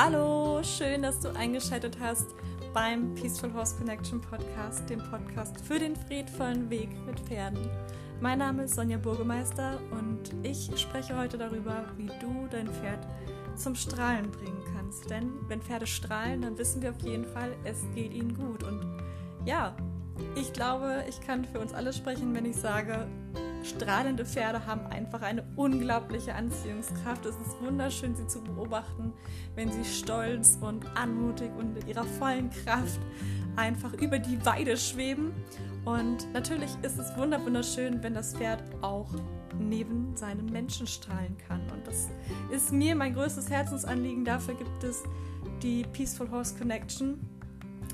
Hallo, schön, dass du eingeschaltet hast beim Peaceful Horse Connection Podcast, dem Podcast für den friedvollen Weg mit Pferden. Mein Name ist Sonja Burgemeister und ich spreche heute darüber, wie du dein Pferd zum Strahlen bringen kannst. Denn wenn Pferde strahlen, dann wissen wir auf jeden Fall, es geht ihnen gut. Und ja, ich glaube, ich kann für uns alle sprechen, wenn ich sage, strahlende Pferde haben einfach eine unglaubliche Anziehungskraft. Es ist wunderschön, sie zu beobachten, wenn sie stolz und anmutig und in ihrer vollen Kraft einfach über die Weide schweben. Und natürlich ist es wunderschön, wenn das Pferd auch neben seinen Menschen strahlen kann. Und das ist mir mein größtes Herzensanliegen. Dafür gibt es die Peaceful Horse Connection.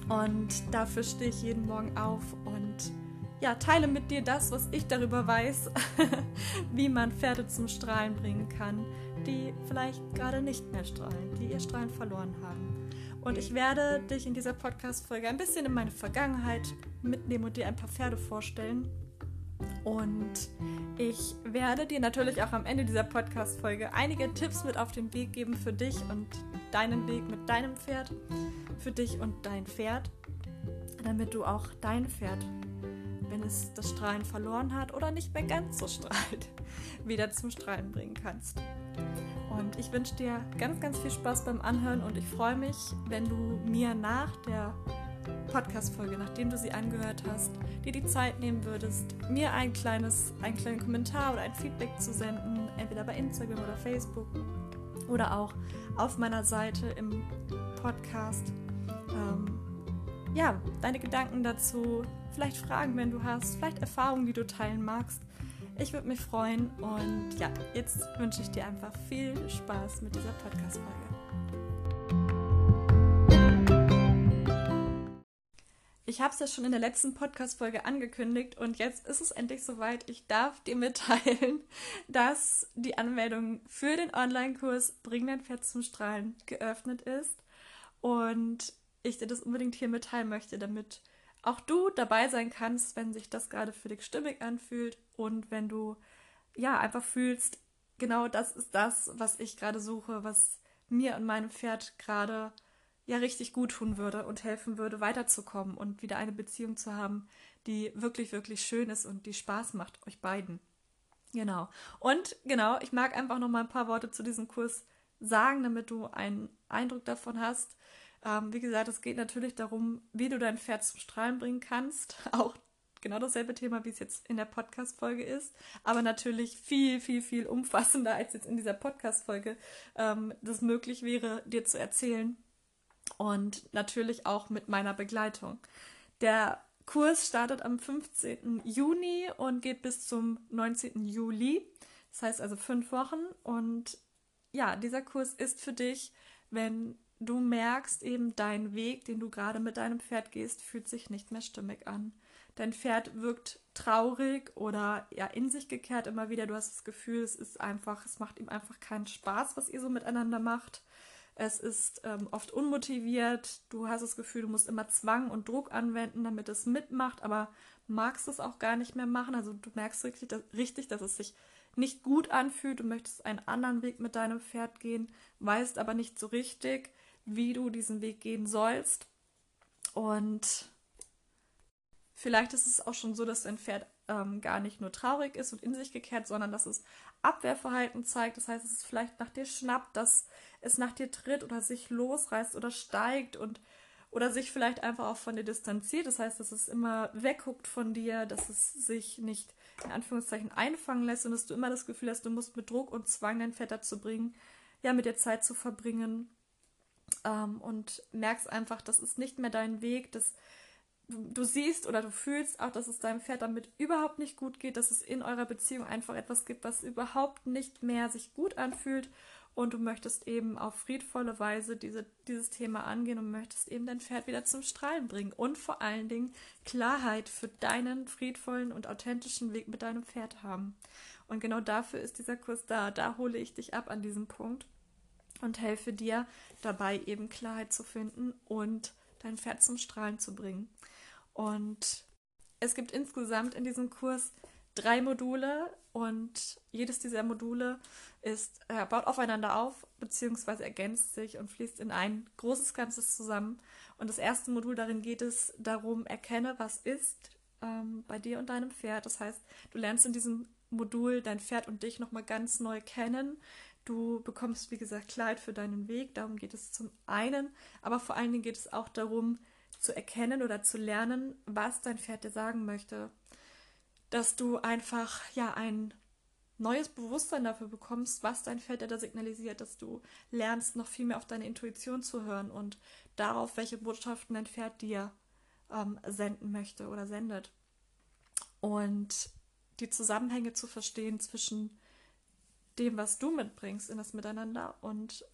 Und dafür stehe ich jeden Morgen auf und ja, teile mit dir das, was ich darüber weiß, wie man Pferde zum Strahlen bringen kann, die vielleicht gerade nicht mehr strahlen, die ihr Strahlen verloren haben. Und ich werde dich in dieser Podcast-Folge ein bisschen in meine Vergangenheit mitnehmen und dir ein paar Pferde vorstellen. Und ich werde dir natürlich auch am Ende dieser Podcast-Folge einige Tipps mit auf den Weg geben für dich und deinen Weg mit deinem Pferd, für dich und dein Pferd, damit du auch dein Pferd wenn es das Strahlen verloren hat oder nicht mehr ganz so strahlt, wieder zum Strahlen bringen kannst. Und ich wünsche dir ganz, ganz viel Spaß beim Anhören und ich freue mich, wenn du mir nach der Podcast-Folge, nachdem du sie angehört hast, dir die Zeit nehmen würdest, mir ein kleines, einen kleinen Kommentar oder ein Feedback zu senden, entweder bei Instagram oder Facebook oder auch auf meiner Seite im Podcast. Ähm, ja, deine Gedanken dazu, vielleicht Fragen, wenn du hast, vielleicht Erfahrungen, die du teilen magst. Ich würde mich freuen und ja, jetzt wünsche ich dir einfach viel Spaß mit dieser Podcast-Folge. Ich habe es ja schon in der letzten Podcast-Folge angekündigt und jetzt ist es endlich soweit. Ich darf dir mitteilen, dass die Anmeldung für den Online-Kurs Bring dein Pferd zum Strahlen geöffnet ist und ich dir das unbedingt hier mitteilen möchte, damit auch du dabei sein kannst, wenn sich das gerade für dich stimmig anfühlt und wenn du ja einfach fühlst, genau das ist das, was ich gerade suche, was mir und meinem Pferd gerade ja richtig gut tun würde und helfen würde, weiterzukommen und wieder eine Beziehung zu haben, die wirklich, wirklich schön ist und die Spaß macht, euch beiden. Genau. Und genau, ich mag einfach noch mal ein paar Worte zu diesem Kurs sagen, damit du einen Eindruck davon hast, ähm, wie gesagt, es geht natürlich darum, wie du dein Pferd zum Strahlen bringen kannst. Auch genau dasselbe Thema, wie es jetzt in der Podcast-Folge ist, aber natürlich viel, viel, viel umfassender, als jetzt in dieser Podcast-Folge ähm, das möglich wäre, dir zu erzählen. Und natürlich auch mit meiner Begleitung. Der Kurs startet am 15. Juni und geht bis zum 19. Juli. Das heißt also fünf Wochen. Und ja, dieser Kurs ist für dich, wenn du merkst eben, dein Weg, den du gerade mit deinem Pferd gehst, fühlt sich nicht mehr stimmig an. Dein Pferd wirkt traurig oder ja in sich gekehrt immer wieder. Du hast das Gefühl, es ist einfach, es macht ihm einfach keinen Spaß, was ihr so miteinander macht. Es ist ähm, oft unmotiviert. Du hast das Gefühl, du musst immer Zwang und Druck anwenden, damit es mitmacht, aber magst es auch gar nicht mehr machen. Also du merkst richtig, dass, richtig, dass es sich nicht gut anfühlt. Du möchtest einen anderen Weg mit deinem Pferd gehen, weißt aber nicht so richtig wie du diesen Weg gehen sollst. Und vielleicht ist es auch schon so, dass dein Pferd ähm, gar nicht nur traurig ist und in sich gekehrt, sondern dass es Abwehrverhalten zeigt. Das heißt, es ist vielleicht nach dir schnappt, dass es nach dir tritt oder sich losreißt oder steigt und oder sich vielleicht einfach auch von dir distanziert. Das heißt, dass es immer wegguckt von dir, dass es sich nicht in Anführungszeichen einfangen lässt und dass du immer das Gefühl hast, du musst mit Druck und Zwang dein Pferd dazu bringen, ja, mit dir Zeit zu verbringen ähm, und merkst einfach, das ist nicht mehr dein Weg, dass du, du siehst oder du fühlst auch, dass es deinem Pferd damit überhaupt nicht gut geht, dass es in eurer Beziehung einfach etwas gibt, was überhaupt nicht mehr sich gut anfühlt und du möchtest eben auf friedvolle Weise diese, dieses Thema angehen und möchtest eben dein Pferd wieder zum Strahlen bringen und vor allen Dingen Klarheit für deinen friedvollen und authentischen Weg mit deinem Pferd haben. Und genau dafür ist dieser Kurs da. Da hole ich dich ab an diesem Punkt und helfe dir dabei eben Klarheit zu finden und dein Pferd zum Strahlen zu bringen. Und es gibt insgesamt in diesem Kurs drei Module und jedes dieser Module ist, äh, baut aufeinander auf, beziehungsweise ergänzt sich und fließt in ein großes Ganzes zusammen. Und das erste Modul darin geht es darum, erkenne, was ist ähm, bei dir und deinem Pferd. Das heißt, du lernst in diesem Modul dein Pferd und dich nochmal ganz neu kennen. Du bekommst, wie gesagt, Kleid für deinen Weg. Darum geht es zum einen. Aber vor allen Dingen geht es auch darum, zu erkennen oder zu lernen, was dein Pferd dir sagen möchte. Dass du einfach, ja, ein neues Bewusstsein dafür bekommst, was dein Pferd dir da signalisiert, dass du lernst, noch viel mehr auf deine Intuition zu hören und darauf, welche Botschaften dein Pferd dir ähm, senden möchte oder sendet. Und die Zusammenhänge zu verstehen zwischen dem, was du mitbringst in das Miteinander und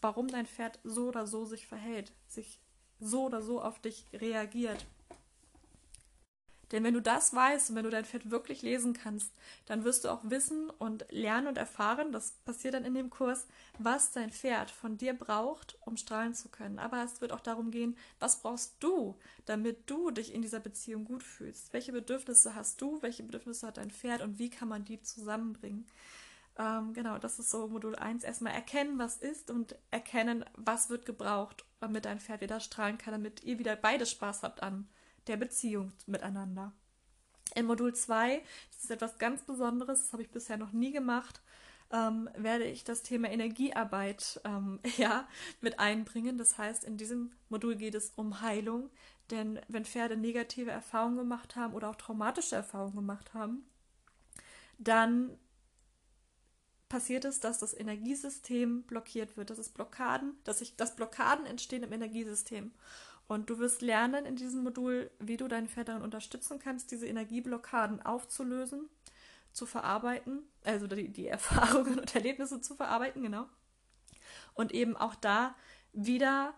warum dein Pferd so oder so sich verhält, sich so oder so auf dich reagiert. Denn wenn du das weißt und wenn du dein Pferd wirklich lesen kannst, dann wirst du auch wissen und lernen und erfahren, das passiert dann in dem Kurs, was dein Pferd von dir braucht, um strahlen zu können. Aber es wird auch darum gehen, was brauchst du, damit du dich in dieser Beziehung gut fühlst? Welche Bedürfnisse hast du? Welche Bedürfnisse hat dein Pferd und wie kann man die zusammenbringen? Ähm, genau, das ist so Modul 1. Erstmal erkennen, was ist und erkennen, was wird gebraucht, damit dein Pferd wieder strahlen kann, damit ihr wieder beide Spaß habt an der Beziehung miteinander. In Modul 2, das ist etwas ganz Besonderes, das habe ich bisher noch nie gemacht, ähm, werde ich das Thema Energiearbeit ähm, ja, mit einbringen. Das heißt, in diesem Modul geht es um Heilung, denn wenn Pferde negative Erfahrungen gemacht haben oder auch traumatische Erfahrungen gemacht haben, dann passiert es, dass das Energiesystem blockiert wird, dass es Blockaden, dass sich, dass Blockaden entstehen im Energiesystem. Und du wirst lernen in diesem Modul, wie du dein Pferd darin unterstützen kannst, diese Energieblockaden aufzulösen, zu verarbeiten, also die, die Erfahrungen und Erlebnisse zu verarbeiten, genau. Und eben auch da wieder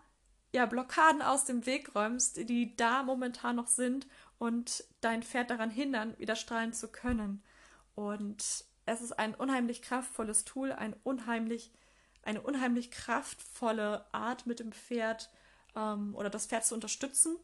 ja, Blockaden aus dem Weg räumst, die da momentan noch sind und dein Pferd daran hindern, wieder strahlen zu können. Und es ist ein unheimlich kraftvolles Tool, ein unheimlich, eine unheimlich kraftvolle Art mit dem Pferd ähm, oder das Pferd zu unterstützen.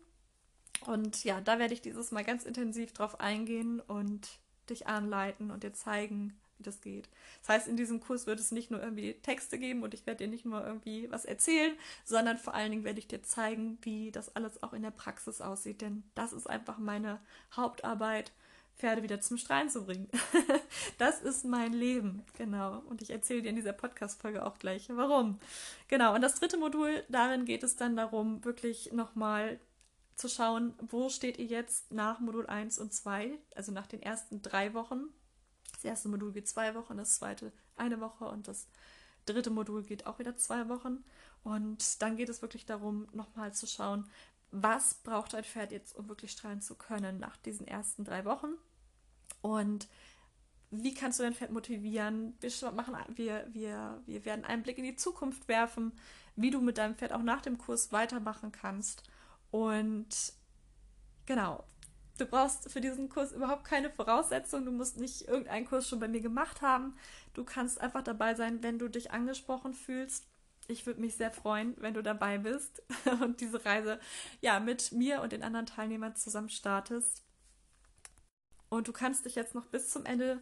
Und ja, da werde ich dieses Mal ganz intensiv drauf eingehen und dich anleiten und dir zeigen, wie das geht. Das heißt, in diesem Kurs wird es nicht nur irgendwie Texte geben und ich werde dir nicht nur irgendwie was erzählen, sondern vor allen Dingen werde ich dir zeigen, wie das alles auch in der Praxis aussieht. Denn das ist einfach meine Hauptarbeit Pferde wieder zum Strahlen zu bringen. das ist mein Leben, genau. Und ich erzähle dir in dieser Podcast-Folge auch gleich, warum. Genau, und das dritte Modul, darin geht es dann darum, wirklich nochmal zu schauen, wo steht ihr jetzt nach Modul 1 und 2, also nach den ersten drei Wochen. Das erste Modul geht zwei Wochen, das zweite eine Woche und das dritte Modul geht auch wieder zwei Wochen. Und dann geht es wirklich darum, nochmal zu schauen, was braucht ein Pferd jetzt, um wirklich strahlen zu können nach diesen ersten drei Wochen. Und wie kannst du dein Pferd motivieren? Wir, machen, wir, wir, wir werden einen Blick in die Zukunft werfen, wie du mit deinem Pferd auch nach dem Kurs weitermachen kannst. Und genau, du brauchst für diesen Kurs überhaupt keine Voraussetzungen. Du musst nicht irgendeinen Kurs schon bei mir gemacht haben. Du kannst einfach dabei sein, wenn du dich angesprochen fühlst. Ich würde mich sehr freuen, wenn du dabei bist und diese Reise ja mit mir und den anderen Teilnehmern zusammen startest. Und du kannst dich jetzt noch bis zum Ende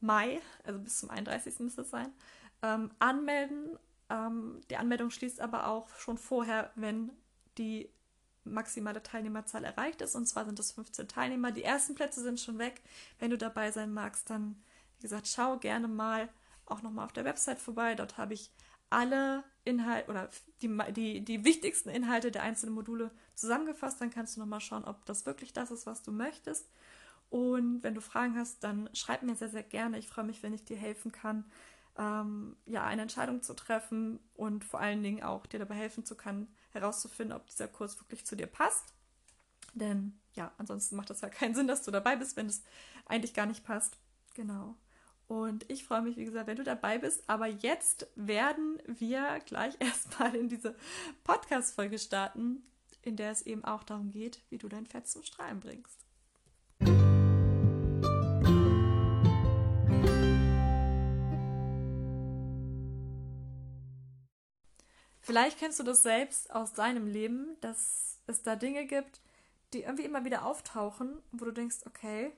Mai, also bis zum 31. müsste es sein, ähm, anmelden. Ähm, die Anmeldung schließt aber auch schon vorher, wenn die maximale Teilnehmerzahl erreicht ist. Und zwar sind es 15 Teilnehmer. Die ersten Plätze sind schon weg. Wenn du dabei sein magst, dann, wie gesagt, schau gerne mal auch nochmal auf der Website vorbei. Dort habe ich alle Inhalte oder die, die, die wichtigsten Inhalte der einzelnen Module zusammengefasst. Dann kannst du nochmal schauen, ob das wirklich das ist, was du möchtest. Und wenn du Fragen hast, dann schreib mir sehr, sehr gerne. Ich freue mich, wenn ich dir helfen kann, ähm, ja, eine Entscheidung zu treffen und vor allen Dingen auch dir dabei helfen zu können, herauszufinden, ob dieser Kurs wirklich zu dir passt. Denn ja, ansonsten macht das ja keinen Sinn, dass du dabei bist, wenn es eigentlich gar nicht passt. Genau. Und ich freue mich, wie gesagt, wenn du dabei bist. Aber jetzt werden wir gleich erstmal in diese Podcast-Folge starten, in der es eben auch darum geht, wie du dein Fett zum Strahlen bringst. Vielleicht kennst du das selbst aus deinem Leben, dass es da Dinge gibt, die irgendwie immer wieder auftauchen, wo du denkst, okay,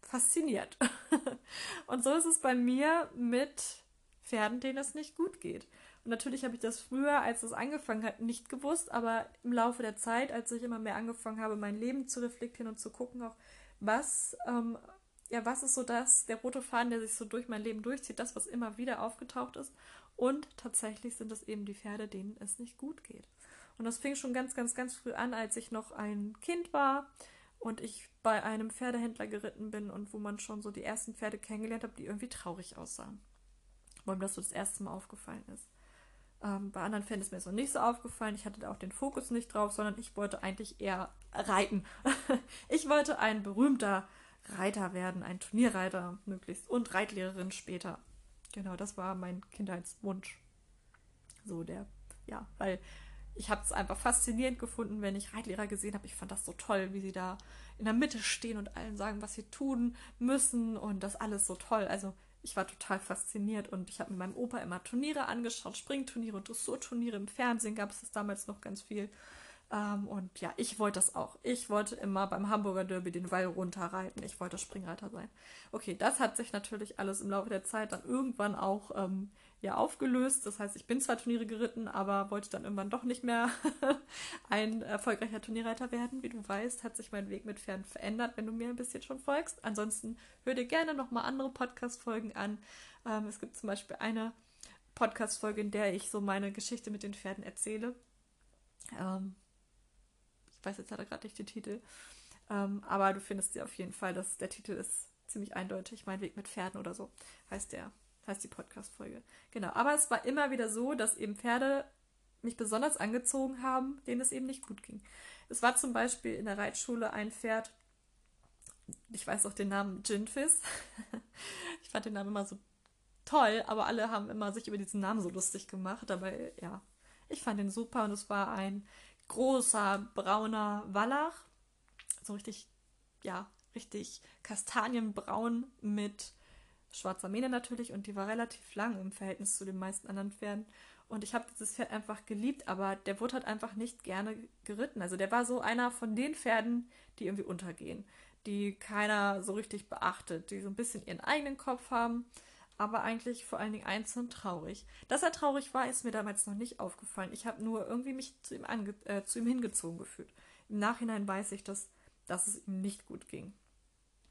fasziniert. und so ist es bei mir mit Pferden, denen es nicht gut geht. Und natürlich habe ich das früher, als es angefangen hat, nicht gewusst, aber im Laufe der Zeit, als ich immer mehr angefangen habe, mein Leben zu reflektieren und zu gucken, auch was, ähm, ja, was ist so das, der rote Faden, der sich so durch mein Leben durchzieht, das, was immer wieder aufgetaucht ist. Und tatsächlich sind es eben die Pferde, denen es nicht gut geht. Und das fing schon ganz, ganz, ganz früh an, als ich noch ein Kind war und ich bei einem Pferdehändler geritten bin und wo man schon so die ersten Pferde kennengelernt hat, die irgendwie traurig aussahen. Weil mir das so das erste Mal aufgefallen ist. Ähm, bei anderen Pferden ist mir das noch nicht so aufgefallen. Ich hatte da auch den Fokus nicht drauf, sondern ich wollte eigentlich eher reiten. ich wollte ein berühmter Reiter werden, ein Turnierreiter möglichst und Reitlehrerin später. Genau, das war mein Kindheitswunsch. So der, ja, weil ich habe es einfach faszinierend gefunden, wenn ich Reitlehrer gesehen habe. Ich fand das so toll, wie sie da in der Mitte stehen und allen sagen, was sie tun müssen und das alles so toll. Also ich war total fasziniert und ich habe mit meinem Opa immer Turniere angeschaut, Springturniere und Dressurturniere. Im Fernsehen gab es das damals noch ganz viel. Ähm, und ja, ich wollte das auch. Ich wollte immer beim Hamburger Derby den Wall runterreiten. Ich wollte Springreiter sein. Okay, das hat sich natürlich alles im Laufe der Zeit dann irgendwann auch ähm, ja aufgelöst. Das heißt, ich bin zwar Turniere geritten, aber wollte dann irgendwann doch nicht mehr ein erfolgreicher Turnierreiter werden. Wie du weißt, hat sich mein Weg mit Pferden verändert, wenn du mir ein bisschen schon folgst. Ansonsten hör dir gerne nochmal andere Podcast-Folgen an. Ähm, es gibt zum Beispiel eine Podcast-Folge, in der ich so meine Geschichte mit den Pferden erzähle. Ähm, weiß jetzt leider gerade nicht den Titel. Ähm, aber du findest sie auf jeden Fall, dass der Titel ist ziemlich eindeutig. Mein Weg mit Pferden oder so heißt der, heißt die Podcast-Folge. Genau. Aber es war immer wieder so, dass eben Pferde mich besonders angezogen haben, denen es eben nicht gut ging. Es war zum Beispiel in der Reitschule ein Pferd, ich weiß auch den Namen Ginfis. ich fand den Namen immer so toll, aber alle haben immer sich über diesen Namen so lustig gemacht. Dabei, ja, ich fand den super und es war ein großer brauner Wallach. So richtig, ja, richtig kastanienbraun mit schwarzer Mähne natürlich und die war relativ lang im Verhältnis zu den meisten anderen Pferden. Und ich habe dieses Pferd einfach geliebt, aber der wurde halt einfach nicht gerne geritten. Also der war so einer von den Pferden, die irgendwie untergehen, die keiner so richtig beachtet, die so ein bisschen ihren eigenen Kopf haben aber eigentlich vor allen Dingen einzeln traurig. Dass er traurig war, ist mir damals noch nicht aufgefallen. Ich habe nur irgendwie mich zu ihm, äh, zu ihm hingezogen gefühlt. Im Nachhinein weiß ich, dass, dass es ihm nicht gut ging.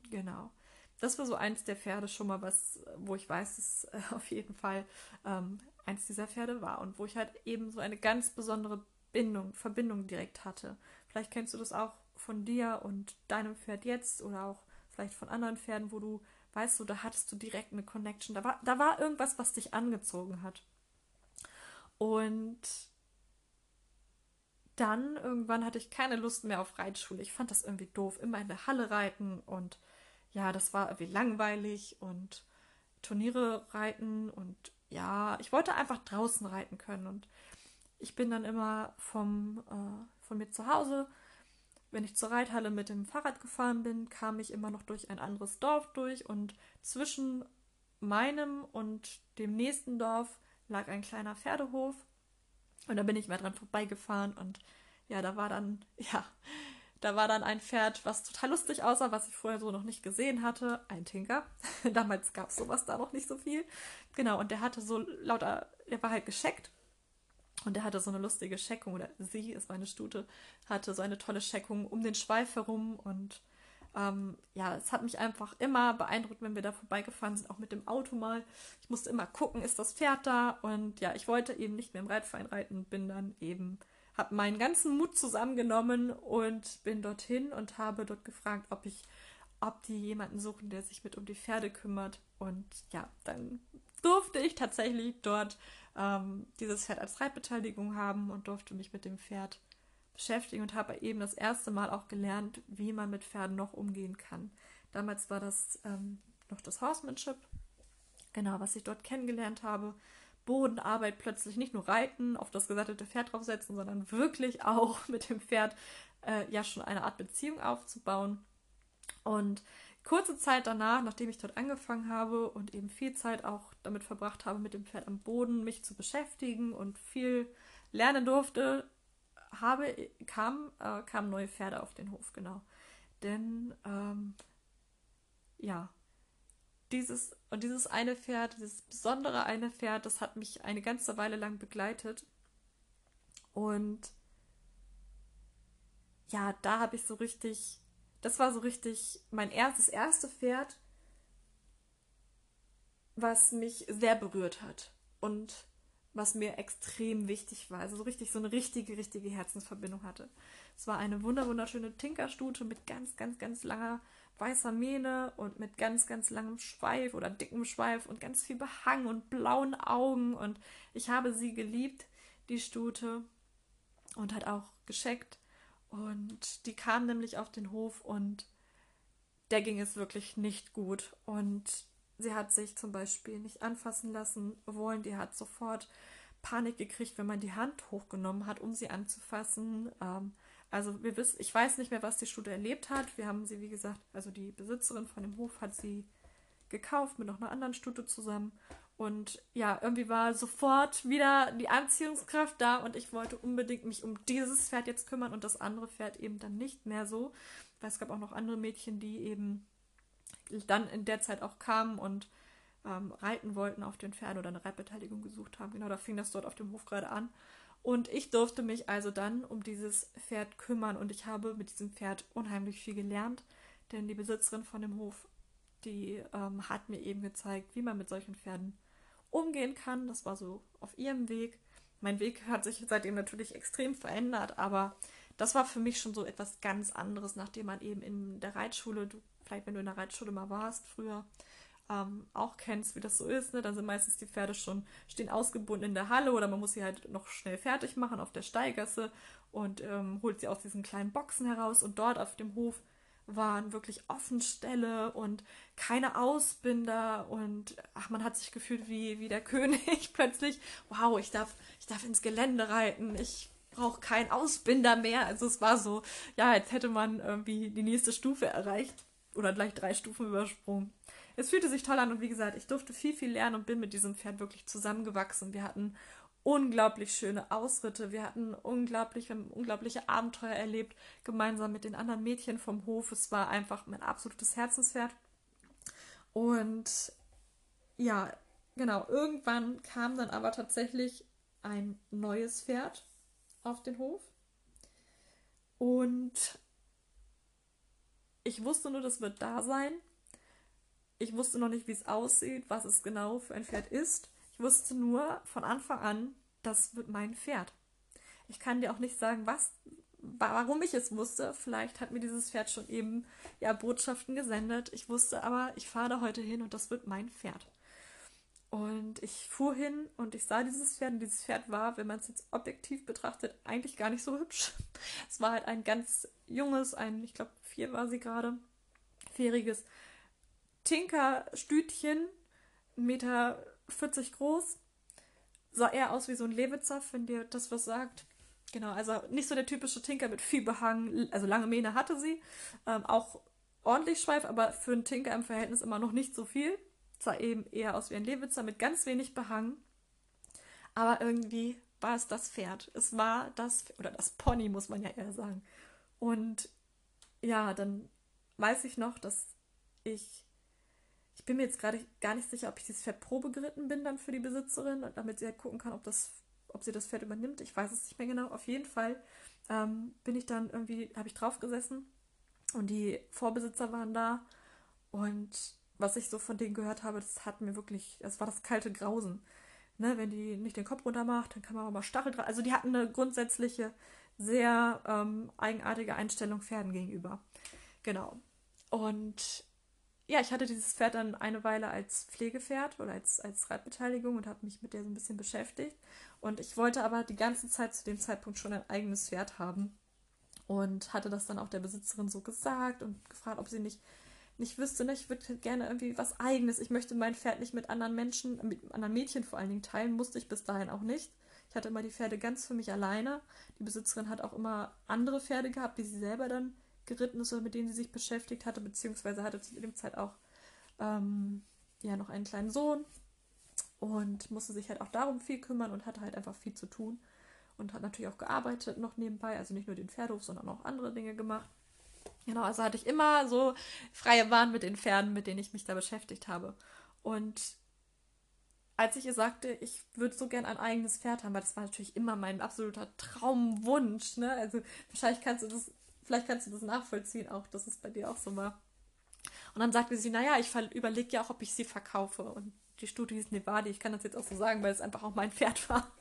Genau. Das war so eins der Pferde schon mal was, wo ich weiß, dass äh, auf jeden Fall ähm, eins dieser Pferde war und wo ich halt eben so eine ganz besondere Bindung, Verbindung direkt hatte. Vielleicht kennst du das auch von dir und deinem Pferd jetzt oder auch vielleicht von anderen Pferden, wo du weißt du, da hattest du direkt eine Connection. Da war, da war irgendwas, was dich angezogen hat. Und dann irgendwann hatte ich keine Lust mehr auf Reitschule. Ich fand das irgendwie doof, immer in der Halle reiten und ja, das war irgendwie langweilig und Turniere reiten und ja, ich wollte einfach draußen reiten können und ich bin dann immer vom, äh, von mir zu Hause wenn ich zur Reithalle mit dem Fahrrad gefahren bin, kam ich immer noch durch ein anderes Dorf durch und zwischen meinem und dem nächsten Dorf lag ein kleiner Pferdehof und da bin ich mal dran vorbeigefahren und ja, da war dann, ja, da war dann ein Pferd, was total lustig aussah, was ich vorher so noch nicht gesehen hatte. Ein Tinker. Damals gab es sowas da noch nicht so viel. Genau, und der hatte so lauter, der war halt gescheckt und er hatte so eine lustige Scheckung, oder sie, ist meine Stute, hatte so eine tolle Scheckung um den Schweif herum. Und ähm, ja, es hat mich einfach immer beeindruckt, wenn wir da vorbeigefahren sind, auch mit dem Auto mal. Ich musste immer gucken, ist das Pferd da? Und ja, ich wollte eben nicht mehr im Reitverein reiten, bin dann eben, habe meinen ganzen Mut zusammengenommen und bin dorthin und habe dort gefragt, ob ich, ob die jemanden suchen, der sich mit um die Pferde kümmert. Und ja, dann durfte ich tatsächlich dort ähm, dieses Pferd als Reitbeteiligung haben und durfte mich mit dem Pferd beschäftigen und habe eben das erste Mal auch gelernt, wie man mit Pferden noch umgehen kann. Damals war das ähm, noch das Horsemanship, genau, was ich dort kennengelernt habe. Bodenarbeit plötzlich nicht nur reiten, auf das gesattelte Pferd draufsetzen, sondern wirklich auch mit dem Pferd äh, ja schon eine Art Beziehung aufzubauen. Und kurze Zeit danach, nachdem ich dort angefangen habe und eben viel Zeit auch damit verbracht habe, mit dem Pferd am Boden mich zu beschäftigen und viel lernen durfte, habe, kam, äh, kamen neue Pferde auf den Hof, genau. Denn ähm, ja, dieses und dieses eine Pferd, dieses besondere eine Pferd, das hat mich eine ganze Weile lang begleitet. Und ja, da habe ich so richtig, das war so richtig mein erstes erste Pferd, was mich sehr berührt hat und was mir extrem wichtig war. Also so richtig so eine richtige, richtige Herzensverbindung hatte. Es war eine wunderschöne Tinkerstute mit ganz, ganz, ganz langer weißer Mähne und mit ganz, ganz langem Schweif oder dickem Schweif und ganz viel Behang und blauen Augen. Und ich habe sie geliebt, die Stute, und hat auch gescheckt. Und die kam nämlich auf den Hof und der ging es wirklich nicht gut. Und sie hat sich zum Beispiel nicht anfassen lassen wollen. Die hat sofort Panik gekriegt, wenn man die Hand hochgenommen hat, um sie anzufassen. Ähm, also wir wissen, ich weiß nicht mehr, was die Stute erlebt hat. Wir haben sie, wie gesagt, also die Besitzerin von dem Hof hat sie gekauft mit noch einer anderen Stute zusammen. Und ja, irgendwie war sofort wieder die Anziehungskraft da und ich wollte unbedingt mich um dieses Pferd jetzt kümmern und das andere Pferd eben dann nicht mehr so. Weil es gab auch noch andere Mädchen, die eben dann in der Zeit auch kamen und ähm, reiten wollten auf den Pferd oder eine Reitbeteiligung gesucht haben. Genau, da fing das dort auf dem Hof gerade an. Und ich durfte mich also dann um dieses Pferd kümmern und ich habe mit diesem Pferd unheimlich viel gelernt, denn die Besitzerin von dem Hof, die ähm, hat mir eben gezeigt, wie man mit solchen Pferden umgehen kann. Das war so auf ihrem Weg. Mein Weg hat sich seitdem natürlich extrem verändert, aber das war für mich schon so etwas ganz anderes, nachdem man eben in der Reitschule, du, vielleicht wenn du in der Reitschule mal warst früher, ähm, auch kennst, wie das so ist. Ne? Dann sind meistens die Pferde schon, stehen ausgebunden in der Halle oder man muss sie halt noch schnell fertig machen auf der Steigasse und ähm, holt sie aus diesen kleinen Boxen heraus und dort auf dem Hof waren wirklich Offenstelle und keine Ausbinder und ach, man hat sich gefühlt wie, wie der König plötzlich. Wow, ich darf, ich darf ins Gelände reiten, ich brauche keinen Ausbinder mehr. Also es war so, ja, jetzt hätte man irgendwie die nächste Stufe erreicht oder gleich drei Stufen übersprungen es fühlte sich toll an und wie gesagt, ich durfte viel, viel lernen und bin mit diesem Pferd wirklich zusammengewachsen. Wir hatten unglaublich schöne Ausritte, wir hatten unglaubliche, unglaubliche Abenteuer erlebt, gemeinsam mit den anderen Mädchen vom Hof. Es war einfach mein absolutes Herzenspferd. Und ja, genau, irgendwann kam dann aber tatsächlich ein neues Pferd auf den Hof. Und ich wusste nur, das wird da sein. Ich wusste noch nicht, wie es aussieht, was es genau für ein Pferd ist wusste nur von Anfang an, das wird mein Pferd. Ich kann dir auch nicht sagen, was, warum ich es wusste. Vielleicht hat mir dieses Pferd schon eben ja Botschaften gesendet. Ich wusste aber, ich fahre da heute hin und das wird mein Pferd. Und ich fuhr hin und ich sah dieses Pferd. Und dieses Pferd war, wenn man es jetzt objektiv betrachtet, eigentlich gar nicht so hübsch. Es war halt ein ganz junges, ein, ich glaube, vier war sie gerade, fähriges Tinkerstütchen, Meter 40 groß. Sah eher aus wie so ein Lewitzer, wenn dir das was sagt. Genau, also nicht so der typische Tinker mit viel Behang, also lange Mähne hatte sie. Ähm, auch ordentlich Schweif, aber für einen Tinker im Verhältnis immer noch nicht so viel. Sah eben eher aus wie ein Lewitzer mit ganz wenig Behang. Aber irgendwie war es das Pferd. Es war das, oder das Pony, muss man ja eher sagen. Und ja, dann weiß ich noch, dass ich ich bin mir jetzt gerade gar nicht sicher, ob ich dieses Pferd Probe geritten bin dann für die Besitzerin, damit sie halt gucken kann, ob, das, ob sie das Pferd übernimmt. Ich weiß es nicht mehr genau. Auf jeden Fall ähm, bin ich dann irgendwie, habe ich drauf gesessen und die Vorbesitzer waren da und was ich so von denen gehört habe, das hat mir wirklich, das war das kalte Grausen. Ne, wenn die nicht den Kopf runter macht, dann kann man auch mal Stachel dran. Also die hatten eine grundsätzliche, sehr ähm, eigenartige Einstellung Pferden gegenüber. Genau. Und ja, ich hatte dieses Pferd dann eine Weile als Pflegepferd oder als, als Reitbeteiligung und habe mich mit der so ein bisschen beschäftigt. Und ich wollte aber die ganze Zeit zu dem Zeitpunkt schon ein eigenes Pferd haben. Und hatte das dann auch der Besitzerin so gesagt und gefragt, ob sie nicht, nicht wüsste, ne? ich würde gerne irgendwie was Eigenes. Ich möchte mein Pferd nicht mit anderen Menschen, mit anderen Mädchen vor allen Dingen teilen, musste ich bis dahin auch nicht. Ich hatte immer die Pferde ganz für mich alleine. Die Besitzerin hat auch immer andere Pferde gehabt, die sie selber dann geritten ist oder mit denen sie sich beschäftigt hatte, beziehungsweise hatte zu dem Zeit auch ähm, ja noch einen kleinen Sohn und musste sich halt auch darum viel kümmern und hatte halt einfach viel zu tun und hat natürlich auch gearbeitet noch nebenbei, also nicht nur den Pferdehof, sondern auch andere Dinge gemacht. Genau, also hatte ich immer so freie Bahn mit den Pferden, mit denen ich mich da beschäftigt habe. Und als ich ihr sagte, ich würde so gern ein eigenes Pferd haben, weil das war natürlich immer mein absoluter Traumwunsch, ne? Also wahrscheinlich kannst du das, vielleicht kannst du das nachvollziehen auch, dass es bei dir auch so war. Und dann sagte sie, naja, ich überlege ja auch, ob ich sie verkaufe. Und die Studie hieß Nevada, ich kann das jetzt auch so sagen, weil es einfach auch mein Pferd war.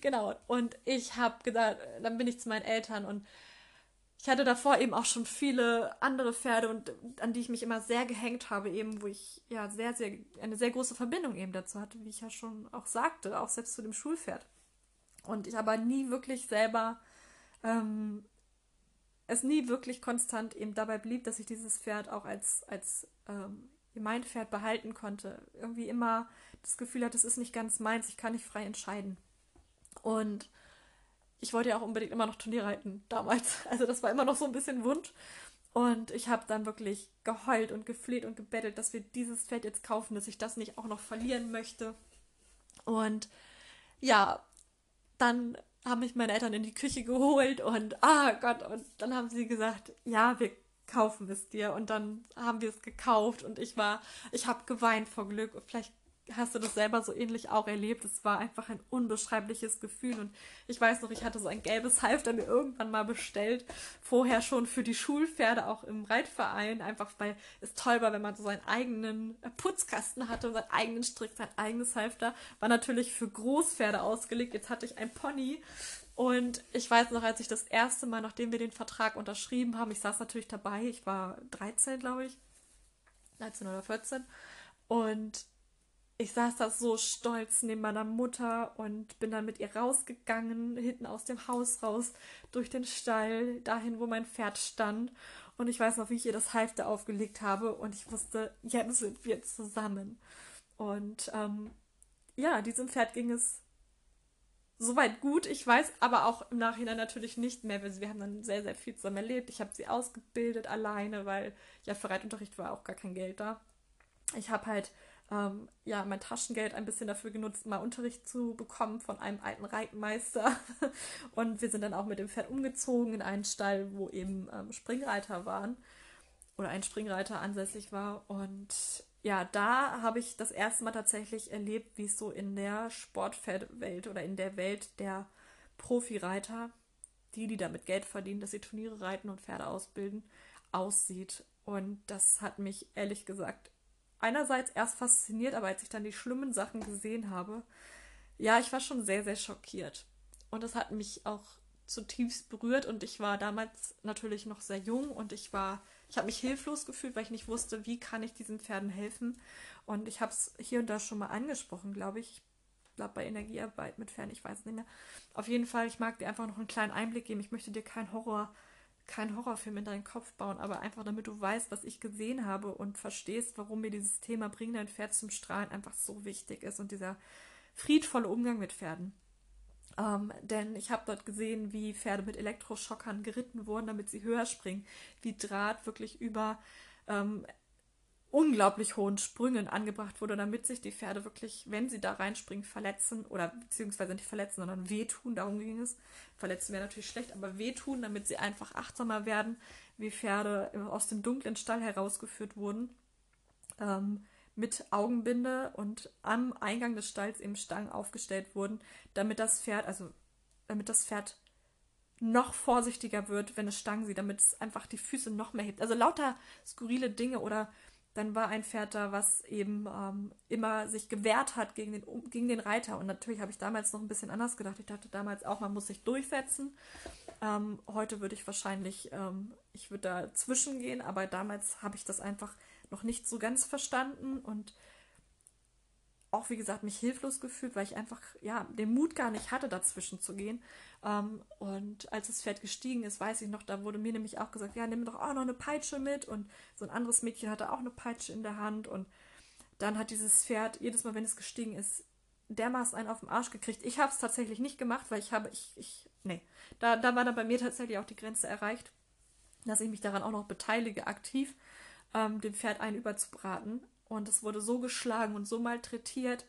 genau. Und ich habe gesagt, dann bin ich zu meinen Eltern und ich hatte davor eben auch schon viele andere Pferde und an die ich mich immer sehr gehängt habe, eben wo ich ja sehr, sehr, eine sehr große Verbindung eben dazu hatte, wie ich ja schon auch sagte, auch selbst zu dem Schulpferd. Und ich aber nie wirklich selber, ähm, es nie wirklich konstant eben dabei blieb, dass ich dieses Pferd auch als, als ähm, mein Pferd behalten konnte. Irgendwie immer das Gefühl hatte, es ist nicht ganz meins, ich kann nicht frei entscheiden. Und ich wollte ja auch unbedingt immer noch Turnier reiten damals. Also das war immer noch so ein bisschen Wunsch. Und ich habe dann wirklich geheult und gefleht und gebettelt, dass wir dieses Pferd jetzt kaufen, dass ich das nicht auch noch verlieren möchte. Und ja, dann haben mich meine Eltern in die Küche geholt und ah Gott, und dann haben sie gesagt, ja, wir kaufen es dir. Und dann haben wir es gekauft und ich war, ich habe geweint vor Glück. Und vielleicht hast du das selber so ähnlich auch erlebt. Es war einfach ein unbeschreibliches Gefühl. Und ich weiß noch, ich hatte so ein gelbes Halfter mir irgendwann mal bestellt. Vorher schon für die Schulpferde, auch im Reitverein. Einfach weil es toll war, wenn man so seinen eigenen Putzkasten hatte, seinen eigenen Strick, sein eigenes Halfter. War natürlich für Großpferde ausgelegt. Jetzt hatte ich ein Pony. Und ich weiß noch, als ich das erste Mal, nachdem wir den Vertrag unterschrieben haben, ich saß natürlich dabei, ich war 13, glaube ich, 13 oder 14. Und ich saß da so stolz neben meiner Mutter und bin dann mit ihr rausgegangen, hinten aus dem Haus raus, durch den Stall, dahin, wo mein Pferd stand. Und ich weiß noch, wie ich ihr das Halfter aufgelegt habe und ich wusste, jetzt sind wir zusammen. Und ähm, ja, diesem Pferd ging es soweit gut. Ich weiß aber auch im Nachhinein natürlich nicht mehr, weil wir haben dann sehr, sehr viel zusammen erlebt. Ich habe sie ausgebildet alleine, weil ja für Reitunterricht war auch gar kein Geld da. Ich habe halt ähm, ja, mein Taschengeld ein bisschen dafür genutzt, mal Unterricht zu bekommen von einem alten Reitmeister. Und wir sind dann auch mit dem Pferd umgezogen in einen Stall, wo eben ähm, Springreiter waren oder ein Springreiter ansässig war. Und ja, da habe ich das erste Mal tatsächlich erlebt, wie es so in der Sportpferdewelt oder in der Welt der Profireiter, die, die damit Geld verdienen, dass sie Turniere reiten und Pferde ausbilden, aussieht. Und das hat mich ehrlich gesagt einerseits erst fasziniert, aber als ich dann die schlimmen Sachen gesehen habe, ja, ich war schon sehr, sehr schockiert. Und das hat mich auch zutiefst berührt und ich war damals natürlich noch sehr jung und ich war, ich habe mich hilflos gefühlt, weil ich nicht wusste, wie kann ich diesen Pferden helfen. Und ich habe es hier und da schon mal angesprochen, glaube ich. Ich glaube bei Energiearbeit mit Pferden, ich weiß nicht mehr. Auf jeden Fall, ich mag dir einfach noch einen kleinen Einblick geben. Ich möchte dir keinen Horror keinen Horrorfilm in deinen Kopf bauen, aber einfach damit du weißt, was ich gesehen habe und verstehst, warum mir dieses Thema Bring dein Pferd zum Strahlen einfach so wichtig ist und dieser friedvolle Umgang mit Pferden. Ähm, denn ich habe dort gesehen, wie Pferde mit Elektroschockern geritten wurden, damit sie höher springen, wie Draht wirklich über ähm, unglaublich hohen Sprüngen angebracht wurde, damit sich die Pferde wirklich, wenn sie da reinspringen, verletzen oder beziehungsweise nicht verletzen, sondern wehtun, darum ging es. Verletzen wäre natürlich schlecht, aber wehtun, damit sie einfach achtsamer werden, wie Pferde aus dem dunklen Stall herausgeführt wurden, ähm, mit Augenbinde und am Eingang des Stalls eben Stangen aufgestellt wurden, damit das Pferd, also damit das Pferd noch vorsichtiger wird, wenn es Stangen sieht, damit es einfach die Füße noch mehr hebt. Also lauter skurrile Dinge oder dann war ein Pferd da, was eben ähm, immer sich gewehrt hat gegen den, gegen den Reiter. Und natürlich habe ich damals noch ein bisschen anders gedacht. Ich dachte damals auch, man muss sich durchsetzen. Ähm, heute würde ich wahrscheinlich, ähm, ich würde dazwischen gehen, aber damals habe ich das einfach noch nicht so ganz verstanden und auch, wie gesagt, mich hilflos gefühlt, weil ich einfach, ja, den Mut gar nicht hatte, dazwischen zu gehen. Ähm, und als das Pferd gestiegen ist, weiß ich noch, da wurde mir nämlich auch gesagt, ja, nimm doch auch noch eine Peitsche mit. Und so ein anderes Mädchen hatte auch eine Peitsche in der Hand. Und dann hat dieses Pferd, jedes Mal, wenn es gestiegen ist, dermaßen einen auf den Arsch gekriegt. Ich habe es tatsächlich nicht gemacht, weil ich habe, ich, ich, nee, da, da war dann bei mir tatsächlich auch die Grenze erreicht, dass ich mich daran auch noch beteilige, aktiv, ähm, dem Pferd einen überzubraten. Und es wurde so geschlagen und so malträtiert.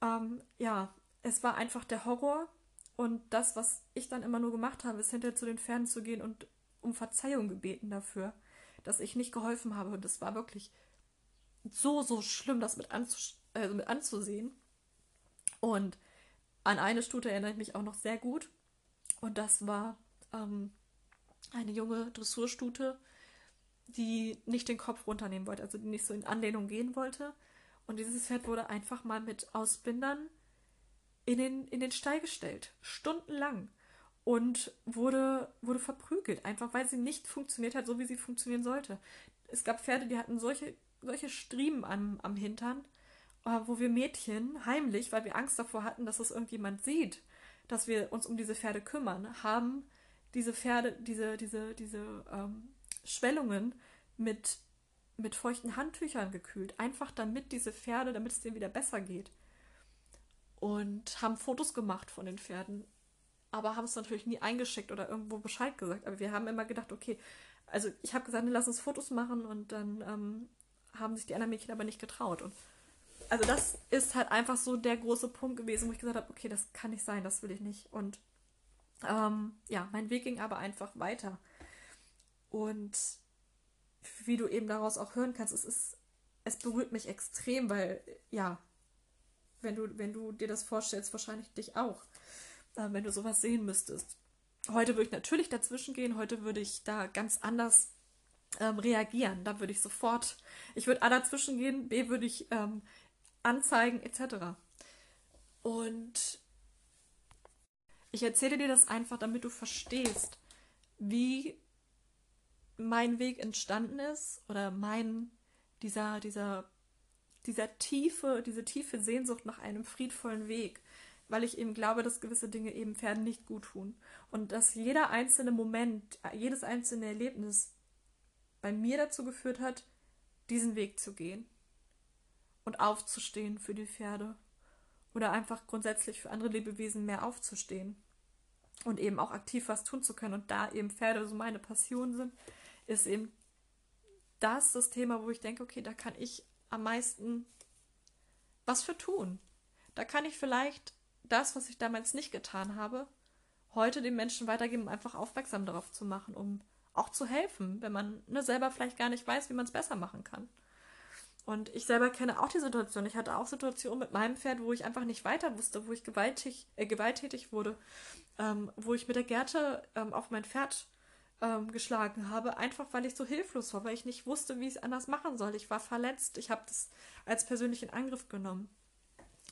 Ähm, ja, es war einfach der Horror. Und das, was ich dann immer nur gemacht habe, ist hinterher zu den Pferden zu gehen und um Verzeihung gebeten dafür, dass ich nicht geholfen habe. Und es war wirklich so, so schlimm, das mit, also mit anzusehen. Und an eine Stute erinnere ich mich auch noch sehr gut. Und das war ähm, eine junge Dressurstute, die nicht den Kopf runternehmen wollte, also die nicht so in Anlehnung gehen wollte. Und dieses Pferd wurde einfach mal mit Ausbindern in den, in den Stall gestellt, stundenlang. Und wurde, wurde verprügelt, einfach weil sie nicht funktioniert hat, so wie sie funktionieren sollte. Es gab Pferde, die hatten solche, solche Striemen am, am Hintern, äh, wo wir Mädchen heimlich, weil wir Angst davor hatten, dass es irgendjemand sieht, dass wir uns um diese Pferde kümmern, haben diese Pferde, diese, diese, diese ähm, Schwellungen mit, mit feuchten Handtüchern gekühlt. Einfach damit diese Pferde, damit es denen wieder besser geht. Und haben Fotos gemacht von den Pferden. Aber haben es natürlich nie eingeschickt oder irgendwo Bescheid gesagt. Aber wir haben immer gedacht, okay, also ich habe gesagt, lass uns Fotos machen und dann ähm, haben sich die anderen Mädchen aber nicht getraut. Und also das ist halt einfach so der große Punkt gewesen, wo ich gesagt habe, okay, das kann nicht sein, das will ich nicht. Und ähm, ja, mein Weg ging aber einfach weiter. Und wie du eben daraus auch hören kannst, es ist, es berührt mich extrem, weil, ja, wenn du, wenn du dir das vorstellst, wahrscheinlich dich auch, äh, wenn du sowas sehen müsstest. Heute würde ich natürlich dazwischen gehen, heute würde ich da ganz anders ähm, reagieren. Da würde ich sofort, ich würde A dazwischen gehen, B würde ich ähm, anzeigen, etc. Und ich erzähle dir das einfach, damit du verstehst, wie mein Weg entstanden ist oder mein, dieser, dieser, dieser tiefe, diese tiefe Sehnsucht nach einem friedvollen Weg, weil ich eben glaube, dass gewisse Dinge eben Pferden nicht gut tun. Und dass jeder einzelne Moment, jedes einzelne Erlebnis bei mir dazu geführt hat, diesen Weg zu gehen und aufzustehen für die Pferde oder einfach grundsätzlich für andere Lebewesen mehr aufzustehen und eben auch aktiv was tun zu können und da eben Pferde so meine Passion sind, ist eben das das Thema, wo ich denke, okay, da kann ich am meisten was für tun. Da kann ich vielleicht das, was ich damals nicht getan habe, heute den Menschen weitergeben, um einfach aufmerksam darauf zu machen, um auch zu helfen, wenn man ne, selber vielleicht gar nicht weiß, wie man es besser machen kann. Und ich selber kenne auch die Situation. Ich hatte auch Situationen mit meinem Pferd, wo ich einfach nicht weiter wusste, wo ich gewalttätig, äh, gewalttätig wurde, ähm, wo ich mit der Gerte ähm, auf mein Pferd ähm, geschlagen habe, einfach weil ich so hilflos war, weil ich nicht wusste, wie ich es anders machen soll. Ich war verletzt, ich habe das als persönlichen Angriff genommen.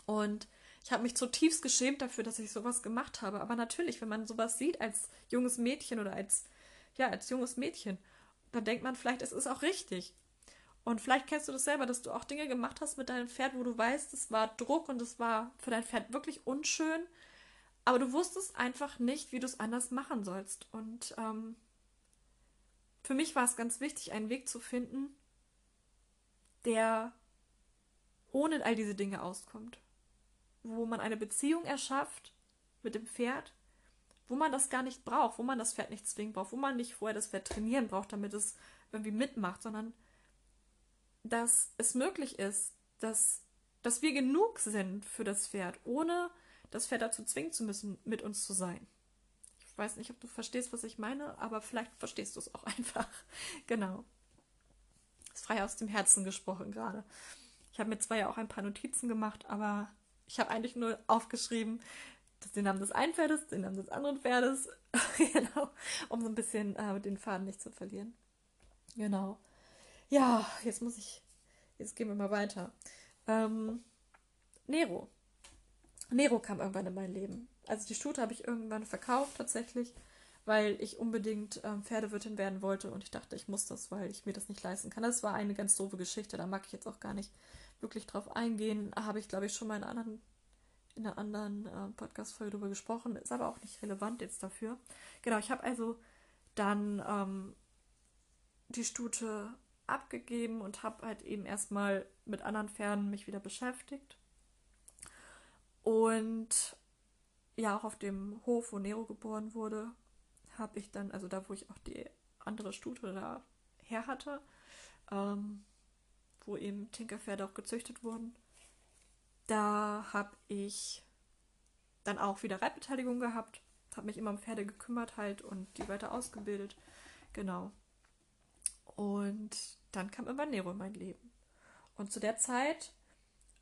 Und ich habe mich zutiefst geschämt dafür, dass ich sowas gemacht habe. Aber natürlich, wenn man sowas sieht als junges Mädchen oder als, ja, als junges Mädchen, dann denkt man vielleicht, es ist auch richtig. Und vielleicht kennst du das selber, dass du auch Dinge gemacht hast mit deinem Pferd, wo du weißt, es war Druck und es war für dein Pferd wirklich unschön. Aber du wusstest einfach nicht, wie du es anders machen sollst. Und ähm, für mich war es ganz wichtig, einen Weg zu finden, der ohne all diese Dinge auskommt. Wo man eine Beziehung erschafft mit dem Pferd, wo man das gar nicht braucht, wo man das Pferd nicht zwingend braucht, wo man nicht vorher das Pferd trainieren braucht, damit es irgendwie mitmacht, sondern dass es möglich ist, dass, dass wir genug sind für das Pferd, ohne das Pferd dazu zwingen zu müssen, mit uns zu sein weiß nicht, ob du verstehst, was ich meine, aber vielleicht verstehst du es auch einfach. genau. Ist frei aus dem Herzen gesprochen gerade. Ich habe mir zwar ja auch ein paar Notizen gemacht, aber ich habe eigentlich nur aufgeschrieben, den Namen des einen Pferdes, den Namen des anderen Pferdes, genau, um so ein bisschen äh, den Faden nicht zu verlieren. Genau. Ja, jetzt muss ich, jetzt gehen wir mal weiter. Ähm, Nero. Nero kam irgendwann in mein Leben. Also die Stute habe ich irgendwann verkauft tatsächlich, weil ich unbedingt ähm, Pferdewirtin werden wollte und ich dachte, ich muss das, weil ich mir das nicht leisten kann. Das war eine ganz doofe Geschichte, da mag ich jetzt auch gar nicht wirklich drauf eingehen. Habe ich, glaube ich, schon mal in einer anderen, in einer anderen äh, Podcast-Folge darüber gesprochen, ist aber auch nicht relevant jetzt dafür. Genau, ich habe also dann ähm, die Stute abgegeben und habe halt eben erstmal mit anderen Pferden mich wieder beschäftigt. Und ja, auch auf dem Hof, wo Nero geboren wurde, habe ich dann, also da, wo ich auch die andere Stute da her hatte, ähm, wo eben Tinkerpferde auch gezüchtet wurden, da habe ich dann auch wieder Reitbeteiligung gehabt, habe mich immer um Pferde gekümmert halt und die weiter ausgebildet. Genau. Und dann kam immer Nero in mein Leben. Und zu der Zeit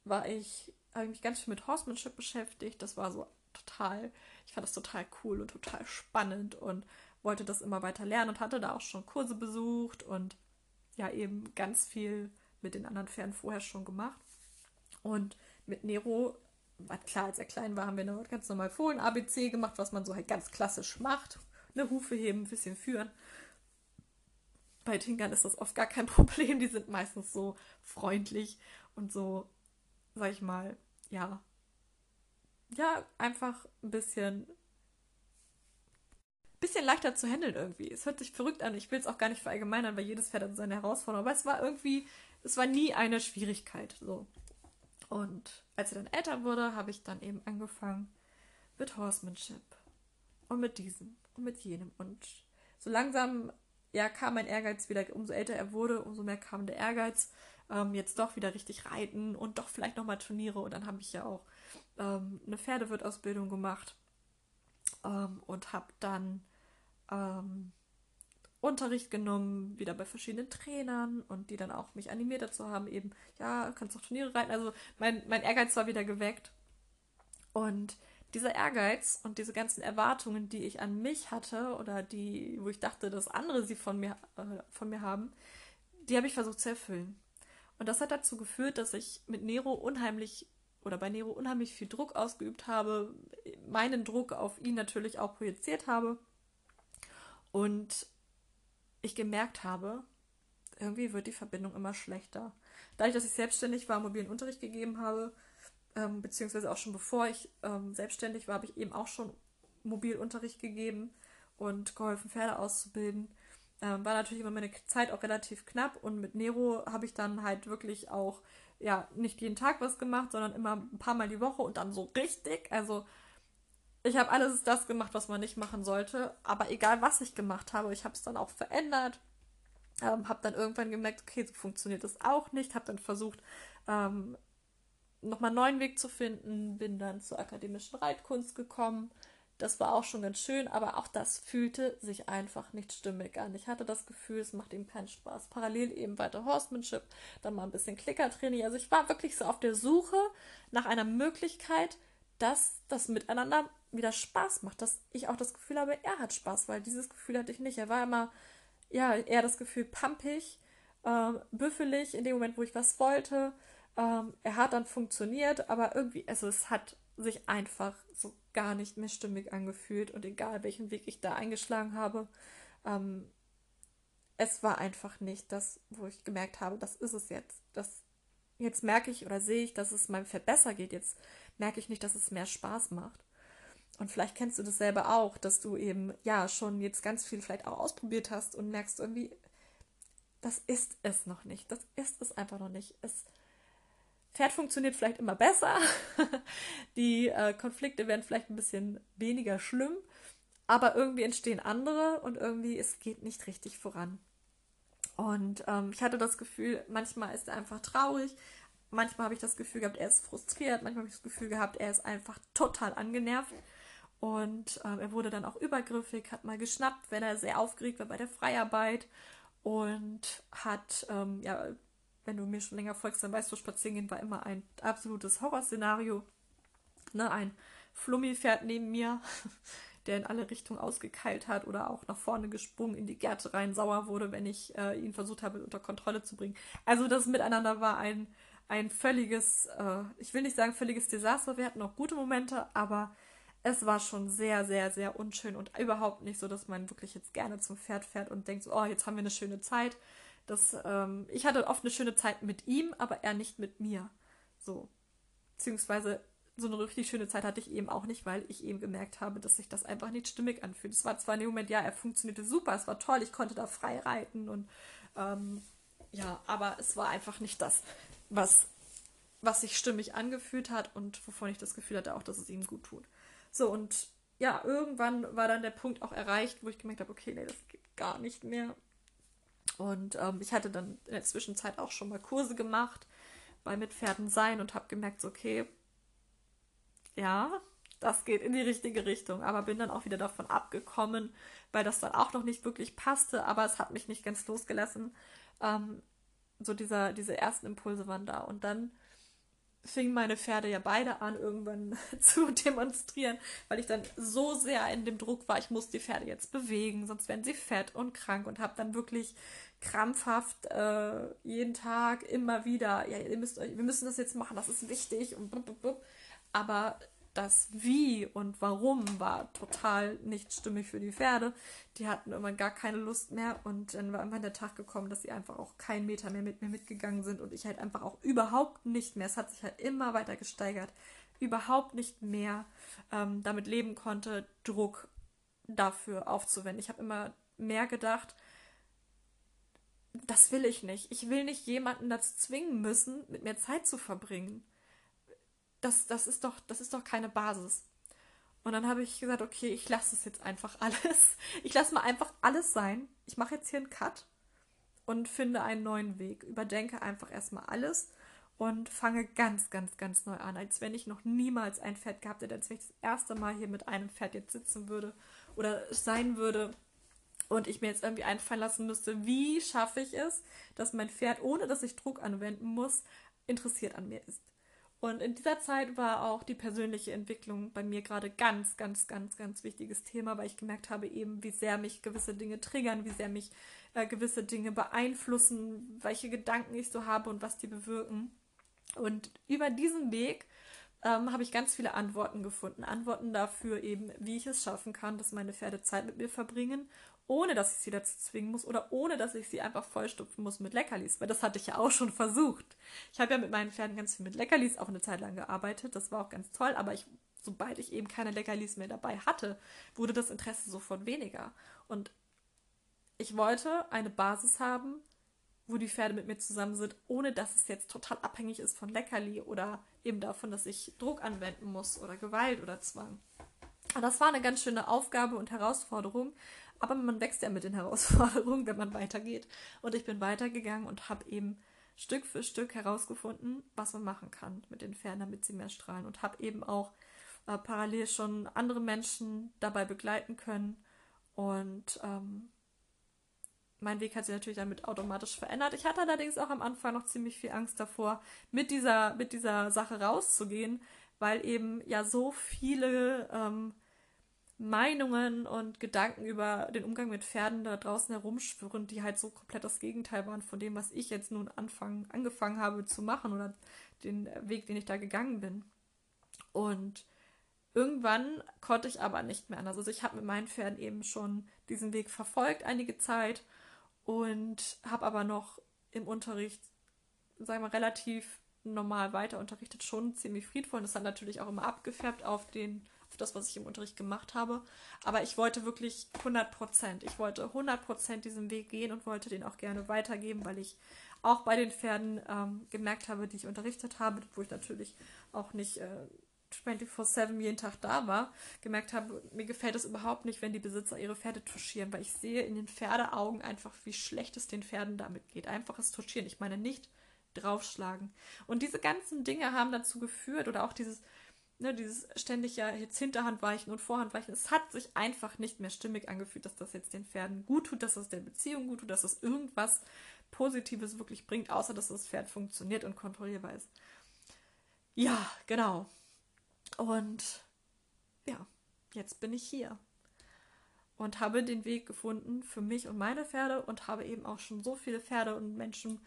war ich, habe ich mich ganz viel mit Horsemanship beschäftigt. Das war so total, ich fand das total cool und total spannend und wollte das immer weiter lernen und hatte da auch schon Kurse besucht und ja eben ganz viel mit den anderen Pferden vorher schon gemacht. Und mit Nero, war klar, als er klein war, haben wir eine ganz normal Fohlen-ABC gemacht, was man so halt ganz klassisch macht. Eine Hufe heben, ein bisschen führen. Bei Tinkern ist das oft gar kein Problem. Die sind meistens so freundlich und so, sag ich mal, ja, ja, einfach ein bisschen bisschen leichter zu handeln irgendwie. Es hört sich verrückt an. Ich will es auch gar nicht verallgemeinern, weil jedes Pferd hat seine Herausforderung. Aber es war irgendwie, es war nie eine Schwierigkeit. So. Und als er dann älter wurde, habe ich dann eben angefangen mit Horsemanship. Und mit diesem und mit jenem. Und so langsam, ja, kam mein Ehrgeiz wieder. Umso älter er wurde, umso mehr kam der Ehrgeiz. Ähm, jetzt doch wieder richtig reiten und doch vielleicht nochmal Turniere. Und dann habe ich ja auch ähm, eine Pferdewirtausbildung gemacht. Ähm, und habe dann ähm, Unterricht genommen, wieder bei verschiedenen Trainern und die dann auch mich animiert dazu haben, eben, ja, kannst auch Turniere reiten. Also mein, mein Ehrgeiz war wieder geweckt. Und dieser Ehrgeiz und diese ganzen Erwartungen, die ich an mich hatte oder die, wo ich dachte, dass andere sie von mir, äh, von mir haben, die habe ich versucht zu erfüllen. Und das hat dazu geführt, dass ich mit Nero unheimlich oder bei Nero unheimlich viel Druck ausgeübt habe, meinen Druck auf ihn natürlich auch projiziert habe und ich gemerkt habe, irgendwie wird die Verbindung immer schlechter. Dadurch, dass ich selbstständig war, mobilen Unterricht gegeben habe, ähm, beziehungsweise auch schon bevor ich ähm, selbstständig war, habe ich eben auch schon Mobilunterricht gegeben und geholfen, Pferde auszubilden. Ähm, war natürlich immer meine Zeit auch relativ knapp und mit Nero habe ich dann halt wirklich auch, ja, nicht jeden Tag was gemacht, sondern immer ein paar Mal die Woche und dann so richtig. Also ich habe alles das gemacht, was man nicht machen sollte. Aber egal, was ich gemacht habe, ich habe es dann auch verändert. Ähm, habe dann irgendwann gemerkt, okay, so funktioniert das auch nicht. Habe dann versucht, ähm, nochmal einen neuen Weg zu finden. Bin dann zur akademischen Reitkunst gekommen. Das war auch schon ganz schön, aber auch das fühlte sich einfach nicht stimmig an. Ich hatte das Gefühl, es macht ihm keinen Spaß. Parallel eben weiter Horsemanship, dann mal ein bisschen Klickertraining. Also ich war wirklich so auf der Suche nach einer Möglichkeit, dass das Miteinander wieder Spaß macht, dass ich auch das Gefühl habe, er hat Spaß, weil dieses Gefühl hatte ich nicht. Er war immer, ja, eher das Gefühl pampig, ähm, büffelig in dem Moment, wo ich was wollte. Ähm, er hat dann funktioniert, aber irgendwie, also es hat sich einfach so gar nicht mehr stimmig angefühlt und egal welchen Weg ich da eingeschlagen habe, ähm, es war einfach nicht das, wo ich gemerkt habe, das ist es jetzt. Das, jetzt merke ich oder sehe ich, dass es meinem Pferd besser geht. Jetzt merke ich nicht, dass es mehr Spaß macht. Und vielleicht kennst du das selber auch, dass du eben ja schon jetzt ganz viel vielleicht auch ausprobiert hast und merkst irgendwie, das ist es noch nicht. Das ist es einfach noch nicht. Es Pferd funktioniert vielleicht immer besser. Die äh, Konflikte werden vielleicht ein bisschen weniger schlimm, aber irgendwie entstehen andere und irgendwie es geht nicht richtig voran. Und ähm, ich hatte das Gefühl, manchmal ist er einfach traurig, manchmal habe ich das Gefühl gehabt, er ist frustriert, manchmal habe ich das Gefühl gehabt, er ist einfach total angenervt. Und ähm, er wurde dann auch übergriffig, hat mal geschnappt, wenn er sehr aufgeregt war bei der Freiarbeit und hat, ähm, ja, wenn du mir schon länger folgst, dann weißt du, Spazierengehen war immer ein absolutes Horrorszenario. Ne, ein Flummi-Pferd neben mir, der in alle Richtungen ausgekeilt hat oder auch nach vorne gesprungen in die Gärte rein, sauer wurde, wenn ich äh, ihn versucht habe, unter Kontrolle zu bringen. Also das Miteinander war ein, ein völliges, äh, ich will nicht sagen völliges Desaster. Wir hatten auch gute Momente, aber es war schon sehr, sehr, sehr unschön und überhaupt nicht so, dass man wirklich jetzt gerne zum Pferd fährt und denkt, so, oh, jetzt haben wir eine schöne Zeit. Das, ähm, ich hatte oft eine schöne Zeit mit ihm, aber er nicht mit mir. So. Beziehungsweise so eine richtig schöne Zeit hatte ich eben auch nicht, weil ich eben gemerkt habe, dass sich das einfach nicht stimmig anfühlt. Es war zwar in dem Moment, ja, er funktionierte super, es war toll, ich konnte da frei reiten und ähm, ja, aber es war einfach nicht das, was, was sich stimmig angefühlt hat und wovon ich das Gefühl hatte, auch, dass es ihm gut tut. So, und ja, irgendwann war dann der Punkt auch erreicht, wo ich gemerkt habe, okay, nee, das geht gar nicht mehr. Und ähm, ich hatte dann in der Zwischenzeit auch schon mal Kurse gemacht bei Mit Pferden sein und habe gemerkt, so, okay, ja, das geht in die richtige Richtung. Aber bin dann auch wieder davon abgekommen, weil das dann auch noch nicht wirklich passte, aber es hat mich nicht ganz losgelassen. Ähm, so dieser, diese ersten Impulse waren da. Und dann fingen meine Pferde ja beide an, irgendwann zu demonstrieren, weil ich dann so sehr in dem Druck war, ich muss die Pferde jetzt bewegen, sonst werden sie fett und krank und habe dann wirklich krampfhaft äh, jeden Tag immer wieder, ja, ihr müsst euch, wir müssen das jetzt machen, das ist wichtig und blub, blub, blub. aber das Wie und Warum war total nicht stimmig für die Pferde. Die hatten irgendwann gar keine Lust mehr und dann war irgendwann der Tag gekommen, dass sie einfach auch keinen Meter mehr mit mir mitgegangen sind und ich halt einfach auch überhaupt nicht mehr, es hat sich halt immer weiter gesteigert, überhaupt nicht mehr ähm, damit leben konnte, Druck dafür aufzuwenden. Ich habe immer mehr gedacht, das will ich nicht. Ich will nicht jemanden dazu zwingen müssen, mit mir Zeit zu verbringen das, das, ist doch, das ist doch keine Basis. Und dann habe ich gesagt, okay, ich lasse es jetzt einfach alles. Ich lasse mal einfach alles sein. Ich mache jetzt hier einen Cut und finde einen neuen Weg. Überdenke einfach erstmal alles und fange ganz, ganz, ganz neu an, als wenn ich noch niemals ein Pferd gehabt hätte, als wenn ich das erste Mal hier mit einem Pferd jetzt sitzen würde oder sein würde und ich mir jetzt irgendwie einfallen lassen müsste, wie schaffe ich es, dass mein Pferd, ohne dass ich Druck anwenden muss, interessiert an mir ist. Und in dieser Zeit war auch die persönliche Entwicklung bei mir gerade ganz, ganz, ganz, ganz wichtiges Thema, weil ich gemerkt habe eben, wie sehr mich gewisse Dinge triggern, wie sehr mich äh, gewisse Dinge beeinflussen, welche Gedanken ich so habe und was die bewirken. Und über diesen Weg ähm, habe ich ganz viele Antworten gefunden. Antworten dafür eben, wie ich es schaffen kann, dass meine Pferde Zeit mit mir verbringen ohne dass ich sie dazu zwingen muss oder ohne dass ich sie einfach vollstupfen muss mit Leckerlis, weil das hatte ich ja auch schon versucht. Ich habe ja mit meinen Pferden ganz viel mit Leckerlis auch eine Zeit lang gearbeitet, das war auch ganz toll, aber ich, sobald ich eben keine Leckerlis mehr dabei hatte, wurde das Interesse sofort weniger. Und ich wollte eine Basis haben, wo die Pferde mit mir zusammen sind, ohne dass es jetzt total abhängig ist von Leckerli oder eben davon, dass ich Druck anwenden muss oder Gewalt oder Zwang. Und das war eine ganz schöne Aufgabe und Herausforderung, aber man wächst ja mit den Herausforderungen, wenn man weitergeht. Und ich bin weitergegangen und habe eben Stück für Stück herausgefunden, was man machen kann mit den Pferden, damit sie mehr strahlen. Und habe eben auch äh, parallel schon andere Menschen dabei begleiten können. Und ähm, mein Weg hat sich natürlich damit automatisch verändert. Ich hatte allerdings auch am Anfang noch ziemlich viel Angst davor, mit dieser, mit dieser Sache rauszugehen, weil eben ja so viele ähm, Meinungen und Gedanken über den Umgang mit Pferden da draußen herumschwirren, die halt so komplett das Gegenteil waren von dem, was ich jetzt nun anfang, angefangen habe zu machen oder den Weg, den ich da gegangen bin. Und irgendwann konnte ich aber nicht mehr anders. Also ich habe mit meinen Pferden eben schon diesen Weg verfolgt einige Zeit und habe aber noch im Unterricht, sagen wir, relativ normal weiter unterrichtet, schon ziemlich friedvoll. Und das hat natürlich auch immer abgefärbt auf den auf das, was ich im Unterricht gemacht habe. Aber ich wollte wirklich 100 Prozent. Ich wollte 100 Prozent diesen Weg gehen und wollte den auch gerne weitergeben, weil ich auch bei den Pferden ähm, gemerkt habe, die ich unterrichtet habe, wo ich natürlich auch nicht äh, 24-7 jeden Tag da war, gemerkt habe, mir gefällt es überhaupt nicht, wenn die Besitzer ihre Pferde touchieren, weil ich sehe in den Pferdeaugen einfach, wie schlecht es den Pferden damit geht. Einfaches Touchieren. Ich meine nicht draufschlagen. Und diese ganzen Dinge haben dazu geführt, oder auch dieses, ne, dieses ständig ja jetzt Hinterhandweichen und Vorhandweichen, es hat sich einfach nicht mehr stimmig angefühlt, dass das jetzt den Pferden gut tut, dass das der Beziehung gut tut, dass das irgendwas Positives wirklich bringt, außer dass das Pferd funktioniert und kontrollierbar ist. Ja, genau. Und ja, jetzt bin ich hier und habe den Weg gefunden für mich und meine Pferde und habe eben auch schon so viele Pferde und Menschen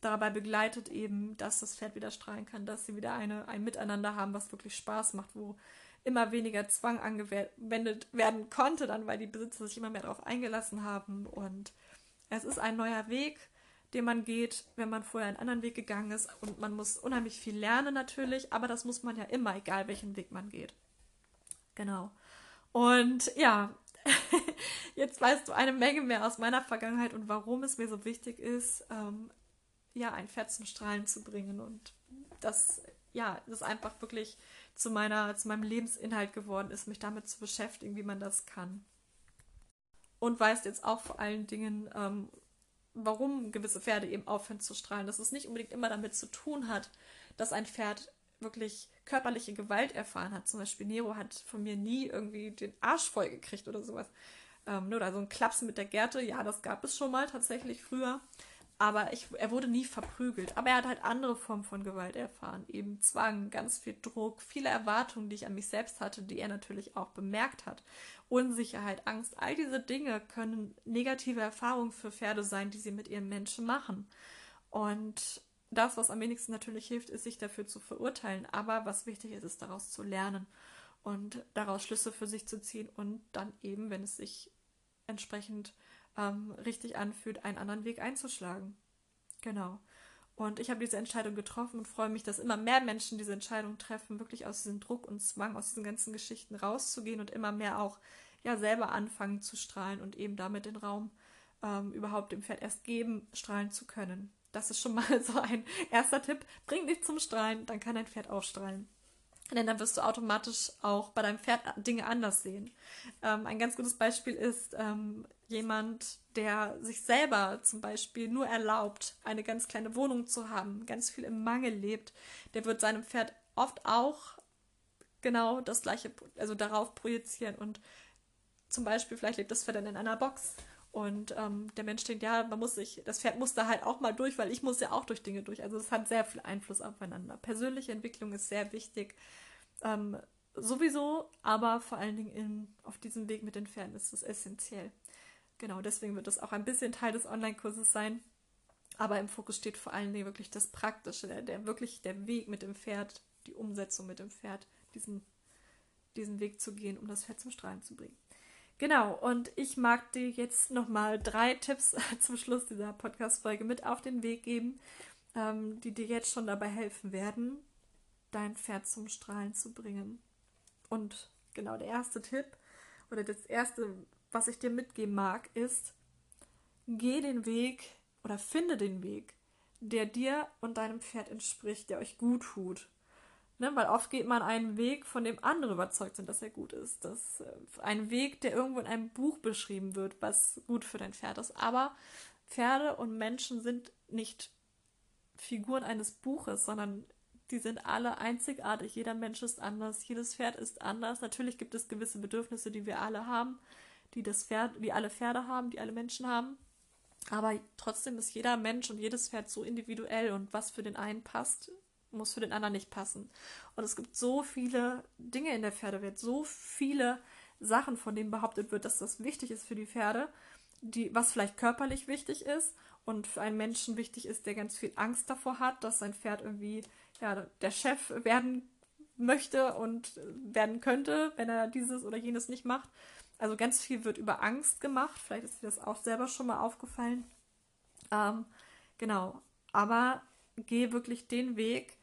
dabei begleitet eben, dass das Pferd wieder strahlen kann, dass sie wieder eine, ein Miteinander haben, was wirklich Spaß macht, wo immer weniger Zwang angewendet werden konnte, dann weil die Besitzer sich immer mehr darauf eingelassen haben. Und es ist ein neuer Weg, den man geht, wenn man vorher einen anderen Weg gegangen ist. Und man muss unheimlich viel lernen natürlich, aber das muss man ja immer, egal welchen Weg man geht. Genau. Und ja, jetzt weißt du eine Menge mehr aus meiner Vergangenheit und warum es mir so wichtig ist, ähm, ja, ein Pferd zum Strahlen zu bringen. Und das, ja, das einfach wirklich zu meiner, zu meinem Lebensinhalt geworden ist, mich damit zu beschäftigen, wie man das kann. Und weißt jetzt auch vor allen Dingen, ähm, warum gewisse Pferde eben aufhören zu strahlen. Dass es nicht unbedingt immer damit zu tun hat, dass ein Pferd wirklich körperliche Gewalt erfahren hat. Zum Beispiel Nero hat von mir nie irgendwie den Arsch voll gekriegt oder sowas. Ähm, oder so ein Klapsen mit der Gerte, ja, das gab es schon mal tatsächlich früher. Aber ich, er wurde nie verprügelt. Aber er hat halt andere Formen von Gewalt erfahren. Eben Zwang, ganz viel Druck, viele Erwartungen, die ich an mich selbst hatte, die er natürlich auch bemerkt hat. Unsicherheit, Angst, all diese Dinge können negative Erfahrungen für Pferde sein, die sie mit ihren Menschen machen. Und das, was am wenigsten natürlich hilft, ist, sich dafür zu verurteilen. Aber was wichtig ist, ist daraus zu lernen und daraus Schlüsse für sich zu ziehen und dann eben, wenn es sich entsprechend ähm, richtig anfühlt, einen anderen Weg einzuschlagen. Genau. Und ich habe diese Entscheidung getroffen und freue mich, dass immer mehr Menschen diese Entscheidung treffen, wirklich aus diesem Druck und Zwang, aus diesen ganzen Geschichten rauszugehen und immer mehr auch ja selber anfangen zu strahlen und eben damit den Raum ähm, überhaupt dem Pferd erst geben, strahlen zu können. Das ist schon mal so ein erster Tipp. Bring dich zum Strahlen, dann kann dein Pferd auch strahlen. Denn dann wirst du automatisch auch bei deinem Pferd Dinge anders sehen. Ähm, ein ganz gutes Beispiel ist ähm, jemand, der sich selber zum Beispiel nur erlaubt, eine ganz kleine Wohnung zu haben, ganz viel im Mangel lebt. Der wird seinem Pferd oft auch genau das gleiche, also darauf projizieren und zum Beispiel vielleicht lebt das Pferd dann in einer Box und ähm, der Mensch denkt, ja, man muss sich, das Pferd muss da halt auch mal durch, weil ich muss ja auch durch Dinge durch. Also es hat sehr viel Einfluss aufeinander. Persönliche Entwicklung ist sehr wichtig. Ähm, sowieso, aber vor allen Dingen in, auf diesem Weg mit den Pferden ist es essentiell. Genau, deswegen wird das auch ein bisschen Teil des Online-Kurses sein. Aber im Fokus steht vor allen Dingen wirklich das Praktische, der, der wirklich der Weg mit dem Pferd, die Umsetzung mit dem Pferd, diesen, diesen Weg zu gehen, um das Pferd zum Strahlen zu bringen. Genau, und ich mag dir jetzt nochmal drei Tipps zum Schluss dieser Podcast-Folge mit auf den Weg geben, ähm, die dir jetzt schon dabei helfen werden, dein Pferd zum Strahlen zu bringen. Und genau der erste Tipp oder das erste, was ich dir mitgeben mag, ist, geh den Weg oder finde den Weg, der dir und deinem Pferd entspricht, der euch gut tut. Ne, weil oft geht man einen Weg, von dem andere überzeugt sind, dass er gut ist. Das äh, ein Weg, der irgendwo in einem Buch beschrieben wird, was gut für dein Pferd ist. Aber Pferde und Menschen sind nicht Figuren eines Buches, sondern die sind alle einzigartig. Jeder Mensch ist anders, jedes Pferd ist anders. Natürlich gibt es gewisse Bedürfnisse, die wir alle haben, die das Pferd, die alle Pferde haben, die alle Menschen haben. Aber trotzdem ist jeder Mensch und jedes Pferd so individuell und was für den einen passt, muss für den anderen nicht passen. Und es gibt so viele Dinge in der Pferdewelt, so viele Sachen, von denen behauptet wird, dass das wichtig ist für die Pferde, die, was vielleicht körperlich wichtig ist und für einen Menschen wichtig ist, der ganz viel Angst davor hat, dass sein Pferd irgendwie ja, der Chef werden möchte und werden könnte, wenn er dieses oder jenes nicht macht. Also ganz viel wird über Angst gemacht. Vielleicht ist dir das auch selber schon mal aufgefallen. Ähm, genau. Aber geh wirklich den Weg,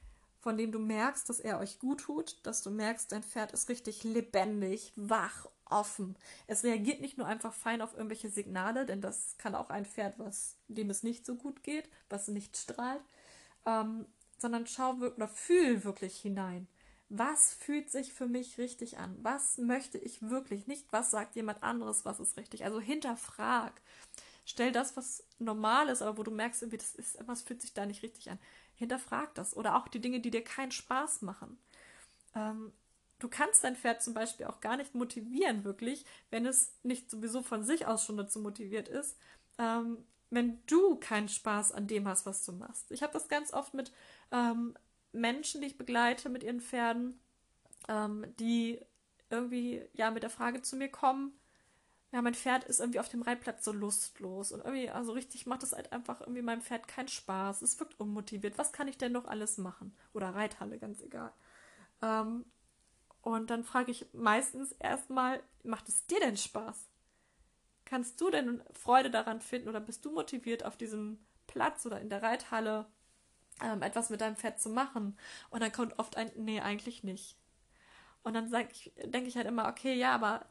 von dem du merkst, dass er euch gut tut, dass du merkst, dein Pferd ist richtig lebendig, wach, offen. Es reagiert nicht nur einfach fein auf irgendwelche Signale, denn das kann auch ein Pferd, was dem es nicht so gut geht, was nicht strahlt, ähm, sondern schau oder fühl wirklich hinein. Was fühlt sich für mich richtig an? Was möchte ich wirklich? Nicht, was sagt jemand anderes, was ist richtig. Also hinterfrag stell das, was normal ist, aber wo du merkst, irgendwie, das ist, was fühlt sich da nicht richtig an. Hinterfrag das. Oder auch die Dinge, die dir keinen Spaß machen. Ähm, du kannst dein Pferd zum Beispiel auch gar nicht motivieren, wirklich, wenn es nicht sowieso von sich aus schon dazu motiviert ist, ähm, wenn du keinen Spaß an dem hast, was du machst. Ich habe das ganz oft mit ähm, Menschen, die ich begleite mit ihren Pferden, ähm, die irgendwie ja mit der Frage zu mir kommen, ja, mein Pferd ist irgendwie auf dem Reitplatz so lustlos und irgendwie, also richtig macht es halt einfach irgendwie meinem Pferd keinen Spaß. Es wirkt unmotiviert. Was kann ich denn noch alles machen? Oder Reithalle, ganz egal. Ähm, und dann frage ich meistens erstmal, macht es dir denn Spaß? Kannst du denn Freude daran finden oder bist du motiviert auf diesem Platz oder in der Reithalle ähm, etwas mit deinem Pferd zu machen? Und dann kommt oft ein, nee, eigentlich nicht. Und dann denke ich halt immer, okay, ja, aber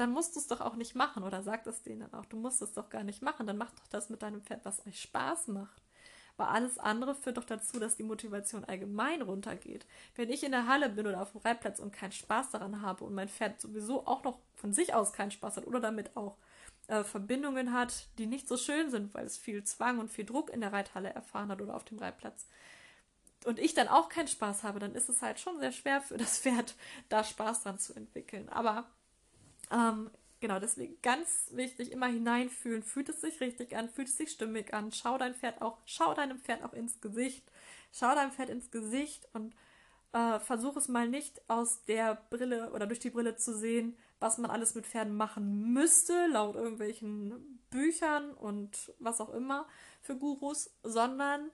dann musst du es doch auch nicht machen oder sagt es denen auch, du musst es doch gar nicht machen, dann macht doch das mit deinem Pferd, was euch Spaß macht. Weil alles andere führt doch dazu, dass die Motivation allgemein runtergeht. Wenn ich in der Halle bin oder auf dem Reitplatz und keinen Spaß daran habe und mein Pferd sowieso auch noch von sich aus keinen Spaß hat oder damit auch äh, Verbindungen hat, die nicht so schön sind, weil es viel Zwang und viel Druck in der Reithalle erfahren hat oder auf dem Reitplatz, und ich dann auch keinen Spaß habe, dann ist es halt schon sehr schwer für das Pferd, da Spaß dran zu entwickeln. Aber ähm, genau, deswegen ganz wichtig, immer hineinfühlen. Fühlt es sich richtig an? Fühlt es sich stimmig an? Schau dein Pferd auch, schau deinem Pferd auch ins Gesicht. Schau deinem Pferd ins Gesicht und äh, versuch es mal nicht aus der Brille oder durch die Brille zu sehen, was man alles mit Pferden machen müsste, laut irgendwelchen Büchern und was auch immer für Gurus, sondern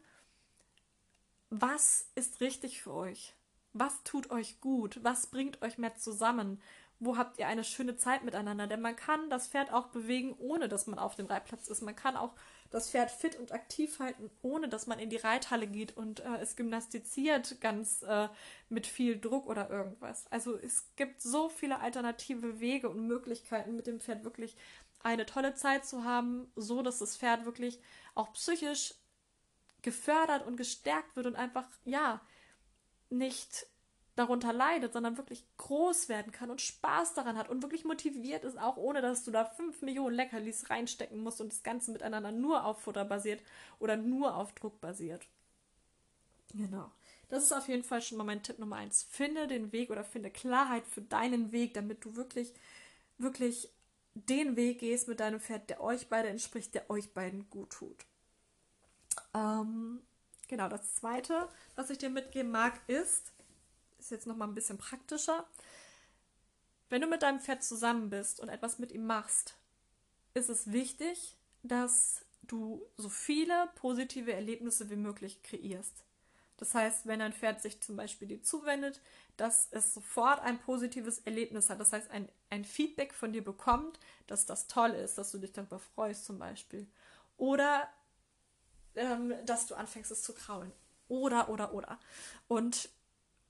was ist richtig für euch? Was tut euch gut? Was bringt euch mehr zusammen? Wo habt ihr eine schöne Zeit miteinander? Denn man kann das Pferd auch bewegen, ohne dass man auf dem Reitplatz ist. Man kann auch das Pferd fit und aktiv halten, ohne dass man in die Reithalle geht und äh, es gymnastiziert ganz äh, mit viel Druck oder irgendwas. Also es gibt so viele alternative Wege und Möglichkeiten, mit dem Pferd wirklich eine tolle Zeit zu haben, so dass das Pferd wirklich auch psychisch gefördert und gestärkt wird und einfach, ja, nicht darunter leidet, sondern wirklich groß werden kann und Spaß daran hat und wirklich motiviert ist, auch ohne dass du da fünf Millionen Leckerlis reinstecken musst und das Ganze miteinander nur auf Futter basiert oder nur auf Druck basiert. Genau. Das ist auf jeden Fall schon mal mein Tipp Nummer eins. Finde den Weg oder finde Klarheit für deinen Weg, damit du wirklich, wirklich den Weg gehst mit deinem Pferd, der euch beide entspricht, der euch beiden gut tut. Ähm, genau, das zweite, was ich dir mitgeben mag, ist, ist jetzt nochmal ein bisschen praktischer. Wenn du mit deinem Pferd zusammen bist und etwas mit ihm machst, ist es wichtig, dass du so viele positive Erlebnisse wie möglich kreierst. Das heißt, wenn ein Pferd sich zum Beispiel dir zuwendet, dass es sofort ein positives Erlebnis hat. Das heißt, ein, ein Feedback von dir bekommt, dass das toll ist, dass du dich darüber freust zum Beispiel. Oder ähm, dass du anfängst es zu kraulen. Oder, oder, oder. Und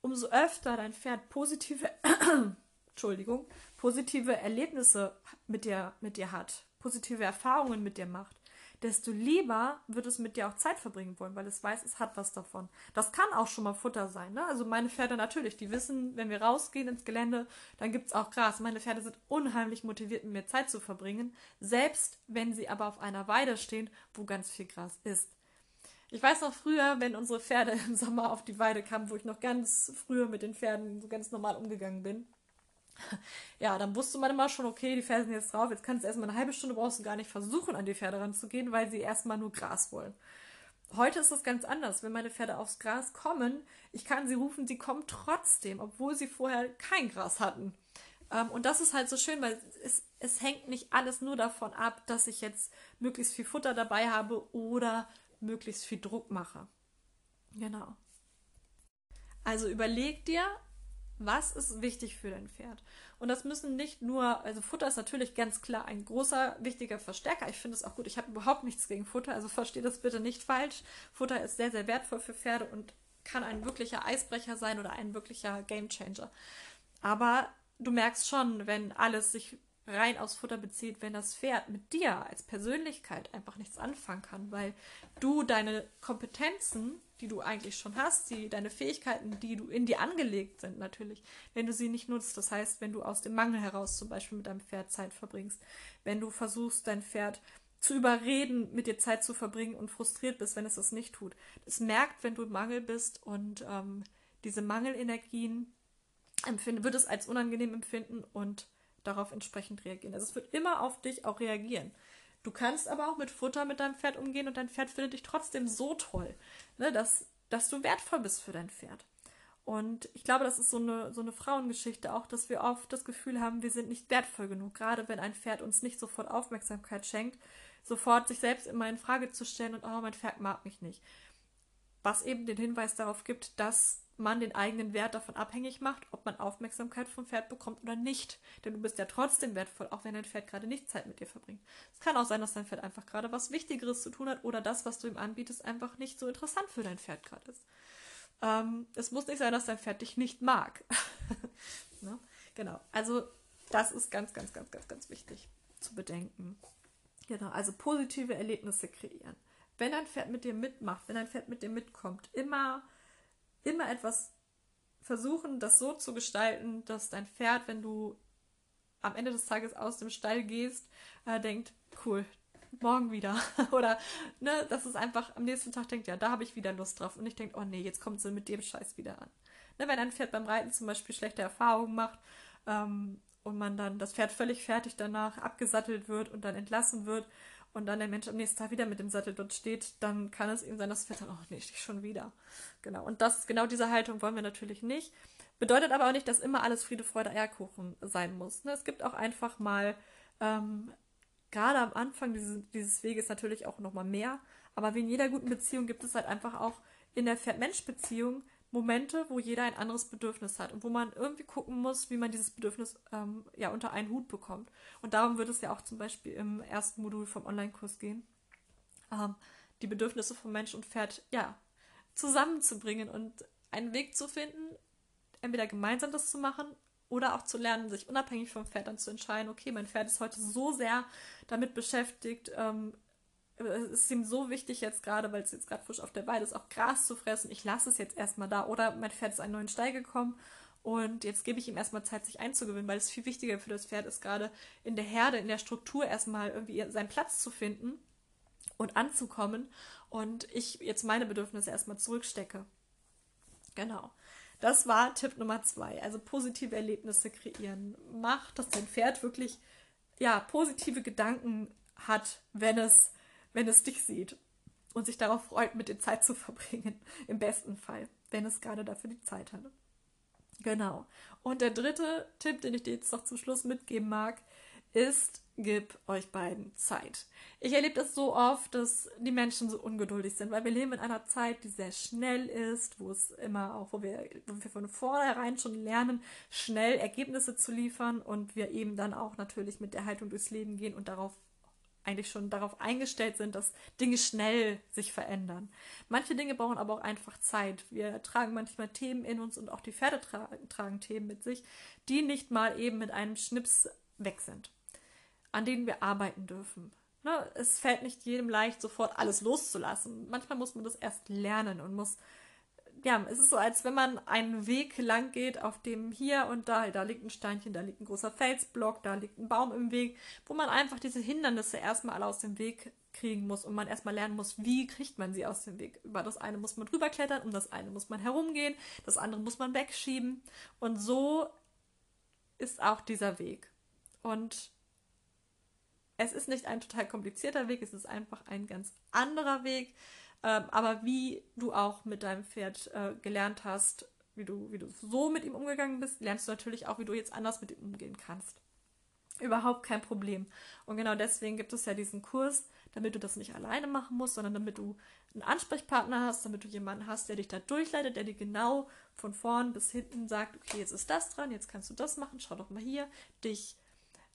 umso öfter dein Pferd positive, Entschuldigung, positive Erlebnisse mit dir, mit dir hat, positive Erfahrungen mit dir macht, desto lieber wird es mit dir auch Zeit verbringen wollen, weil es weiß, es hat was davon. Das kann auch schon mal Futter sein. Ne? Also meine Pferde natürlich, die wissen, wenn wir rausgehen ins Gelände, dann gibt es auch Gras. Meine Pferde sind unheimlich motiviert, mit mir Zeit zu verbringen, selbst wenn sie aber auf einer Weide stehen, wo ganz viel Gras ist. Ich weiß noch früher, wenn unsere Pferde im Sommer auf die Weide kamen, wo ich noch ganz früher mit den Pferden so ganz normal umgegangen bin. Ja, dann wusste man immer schon, okay, die Pferde sind jetzt drauf, jetzt kannst du erstmal eine halbe Stunde brauchst du gar nicht versuchen, an die Pferde ranzugehen, weil sie erstmal nur Gras wollen. Heute ist das ganz anders. Wenn meine Pferde aufs Gras kommen, ich kann sie rufen, sie kommen trotzdem, obwohl sie vorher kein Gras hatten. Ähm, und das ist halt so schön, weil es, es hängt nicht alles nur davon ab, dass ich jetzt möglichst viel Futter dabei habe oder möglichst viel Druck mache. Genau. Also überleg dir, was ist wichtig für dein Pferd. Und das müssen nicht nur, also Futter ist natürlich ganz klar ein großer, wichtiger Verstärker. Ich finde es auch gut. Ich habe überhaupt nichts gegen Futter, also verstehe das bitte nicht falsch. Futter ist sehr, sehr wertvoll für Pferde und kann ein wirklicher Eisbrecher sein oder ein wirklicher Gamechanger. Aber du merkst schon, wenn alles sich rein aus Futter bezieht, wenn das Pferd mit dir als Persönlichkeit einfach nichts anfangen kann, weil du deine Kompetenzen, die du eigentlich schon hast, die, deine Fähigkeiten, die du in dir angelegt sind natürlich, wenn du sie nicht nutzt, das heißt, wenn du aus dem Mangel heraus zum Beispiel mit deinem Pferd Zeit verbringst, wenn du versuchst, dein Pferd zu überreden, mit dir Zeit zu verbringen und frustriert bist, wenn es das nicht tut. Es merkt, wenn du im Mangel bist und ähm, diese Mangelenergien empfinden, wird es als unangenehm empfinden und darauf entsprechend reagieren. Also es wird immer auf dich auch reagieren. Du kannst aber auch mit Futter mit deinem Pferd umgehen und dein Pferd findet dich trotzdem so toll, ne, dass, dass du wertvoll bist für dein Pferd. Und ich glaube, das ist so eine, so eine Frauengeschichte auch, dass wir oft das Gefühl haben, wir sind nicht wertvoll genug. Gerade wenn ein Pferd uns nicht sofort Aufmerksamkeit schenkt, sofort sich selbst immer in Frage zu stellen und, oh, mein Pferd mag mich nicht. Was eben den Hinweis darauf gibt, dass man den eigenen Wert davon abhängig macht, ob man Aufmerksamkeit vom Pferd bekommt oder nicht. Denn du bist ja trotzdem wertvoll, auch wenn dein Pferd gerade nicht Zeit mit dir verbringt. Es kann auch sein, dass dein Pferd einfach gerade was Wichtigeres zu tun hat oder das, was du ihm anbietest, einfach nicht so interessant für dein Pferd gerade ist. Ähm, es muss nicht sein, dass dein Pferd dich nicht mag. ne? Genau. Also, das ist ganz, ganz, ganz, ganz, ganz wichtig zu bedenken. Genau. Also, positive Erlebnisse kreieren. Wenn dein Pferd mit dir mitmacht, wenn dein Pferd mit dir mitkommt, immer immer etwas versuchen, das so zu gestalten, dass dein Pferd, wenn du am Ende des Tages aus dem Stall gehst, äh, denkt, cool, morgen wieder. Oder, ne, dass es einfach am nächsten Tag denkt, ja, da habe ich wieder Lust drauf. Und ich denke, oh nee, jetzt kommt sie mit dem Scheiß wieder an. Ne, wenn ein Pferd beim Reiten zum Beispiel schlechte Erfahrungen macht ähm, und man dann das Pferd völlig fertig danach abgesattelt wird und dann entlassen wird und dann der Mensch am nächsten Tag wieder mit dem Sattel dort steht, dann kann es eben sein, dass das Pferd dann, oh nee, schon wieder. Genau. Und das, genau diese Haltung wollen wir natürlich nicht. Bedeutet aber auch nicht, dass immer alles Friede, Freude, Eierkuchen sein muss. Ne? Es gibt auch einfach mal ähm, gerade am Anfang dieses, dieses Weges natürlich auch nochmal mehr. Aber wie in jeder guten Beziehung gibt es halt einfach auch in der Pferd-Mensch-Beziehung Momente, wo jeder ein anderes Bedürfnis hat und wo man irgendwie gucken muss, wie man dieses Bedürfnis ähm, ja unter einen Hut bekommt. Und darum wird es ja auch zum Beispiel im ersten Modul vom Online-Kurs gehen, ähm, die Bedürfnisse von Mensch und Pferd ja zusammenzubringen und einen Weg zu finden, entweder gemeinsam das zu machen oder auch zu lernen, sich unabhängig vom Pferd dann zu entscheiden, okay, mein Pferd ist heute so sehr damit beschäftigt, ähm, es ist ihm so wichtig jetzt gerade, weil es jetzt gerade frisch auf der Weide ist, auch Gras zu fressen. Ich lasse es jetzt erstmal da. Oder mein Pferd ist einen neuen Stall gekommen und jetzt gebe ich ihm erstmal Zeit, sich einzugewöhnen, weil es viel wichtiger für das Pferd ist, gerade in der Herde, in der Struktur erstmal irgendwie seinen Platz zu finden und anzukommen. Und ich jetzt meine Bedürfnisse erstmal zurückstecke. Genau. Das war Tipp Nummer zwei. Also positive Erlebnisse kreieren. Mach, dass dein Pferd wirklich ja, positive Gedanken hat, wenn es, wenn es dich sieht und sich darauf freut, mit dir Zeit zu verbringen. Im besten Fall, wenn es gerade dafür die Zeit hat. Genau. Und der dritte Tipp, den ich dir jetzt noch zum Schluss mitgeben mag, ist, gib euch beiden Zeit. Ich erlebe das so oft, dass die Menschen so ungeduldig sind, weil wir leben in einer Zeit, die sehr schnell ist, wo es immer auch, wo wir, wo wir von vornherein schon lernen, schnell Ergebnisse zu liefern und wir eben dann auch natürlich mit der Haltung durchs Leben gehen und darauf eigentlich schon darauf eingestellt sind, dass Dinge schnell sich verändern. Manche Dinge brauchen aber auch einfach Zeit. Wir tragen manchmal Themen in uns und auch die Pferde tra tragen Themen mit sich, die nicht mal eben mit einem Schnips weg sind an denen wir arbeiten dürfen. Ne? Es fällt nicht jedem leicht, sofort alles loszulassen. Manchmal muss man das erst lernen und muss, ja, es ist so, als wenn man einen Weg lang geht, auf dem hier und da, da liegt ein Steinchen, da liegt ein großer Felsblock, da liegt ein Baum im Weg, wo man einfach diese Hindernisse erstmal alle aus dem Weg kriegen muss und man erstmal lernen muss, wie kriegt man sie aus dem Weg. Über das eine muss man drüber klettern, um das eine muss man herumgehen, das andere muss man wegschieben. Und so ist auch dieser Weg. Und es ist nicht ein total komplizierter Weg, es ist einfach ein ganz anderer Weg. Ähm, aber wie du auch mit deinem Pferd äh, gelernt hast, wie du, wie du so mit ihm umgegangen bist, lernst du natürlich auch, wie du jetzt anders mit ihm umgehen kannst. Überhaupt kein Problem. Und genau deswegen gibt es ja diesen Kurs, damit du das nicht alleine machen musst, sondern damit du einen Ansprechpartner hast, damit du jemanden hast, der dich da durchleitet, der dir genau von vorn bis hinten sagt, okay, jetzt ist das dran, jetzt kannst du das machen, schau doch mal hier, dich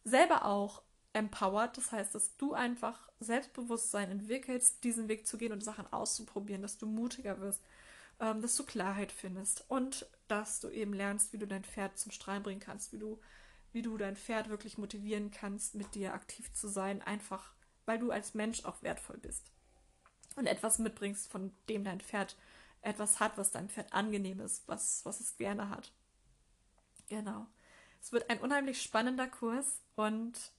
selber auch empowered. Das heißt, dass du einfach Selbstbewusstsein entwickelst, diesen Weg zu gehen und Sachen auszuprobieren, dass du mutiger wirst, ähm, dass du Klarheit findest und dass du eben lernst, wie du dein Pferd zum Strahlen bringen kannst, wie du, wie du dein Pferd wirklich motivieren kannst, mit dir aktiv zu sein, einfach weil du als Mensch auch wertvoll bist und etwas mitbringst, von dem dein Pferd etwas hat, was deinem Pferd angenehm ist, was, was es gerne hat. Genau. Es wird ein unheimlich spannender Kurs und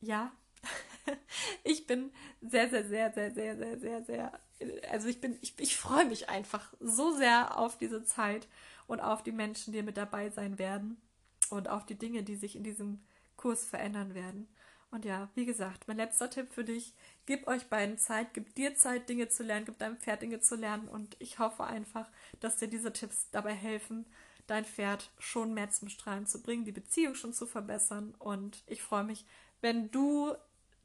ja, ich bin sehr, sehr, sehr, sehr, sehr, sehr, sehr, sehr, also ich bin, ich, ich freue mich einfach so sehr auf diese Zeit und auf die Menschen, die mit dabei sein werden und auf die Dinge, die sich in diesem Kurs verändern werden. Und ja, wie gesagt, mein letzter Tipp für dich, gib euch beiden Zeit, gib dir Zeit, Dinge zu lernen, gib deinem Pferd Dinge zu lernen und ich hoffe einfach, dass dir diese Tipps dabei helfen, dein Pferd schon mehr zum Strahlen zu bringen, die Beziehung schon zu verbessern und ich freue mich, wenn du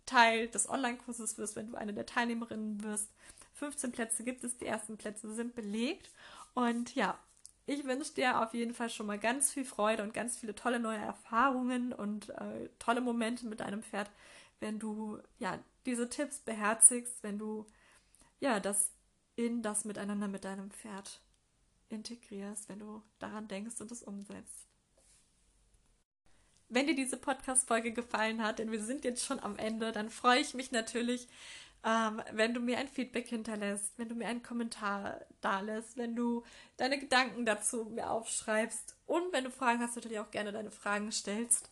Teil des Online-Kurses wirst, wenn du eine der Teilnehmerinnen wirst. 15 Plätze gibt es, die ersten Plätze sind belegt. Und ja, ich wünsche dir auf jeden Fall schon mal ganz viel Freude und ganz viele tolle neue Erfahrungen und äh, tolle Momente mit deinem Pferd, wenn du ja diese Tipps beherzigst, wenn du ja das in das Miteinander mit deinem Pferd integrierst, wenn du daran denkst und es umsetzt. Wenn dir diese Podcast-Folge gefallen hat, denn wir sind jetzt schon am Ende, dann freue ich mich natürlich, ähm, wenn du mir ein Feedback hinterlässt, wenn du mir einen Kommentar da lässt, wenn du deine Gedanken dazu mir aufschreibst und wenn du Fragen hast, natürlich auch gerne deine Fragen stellst.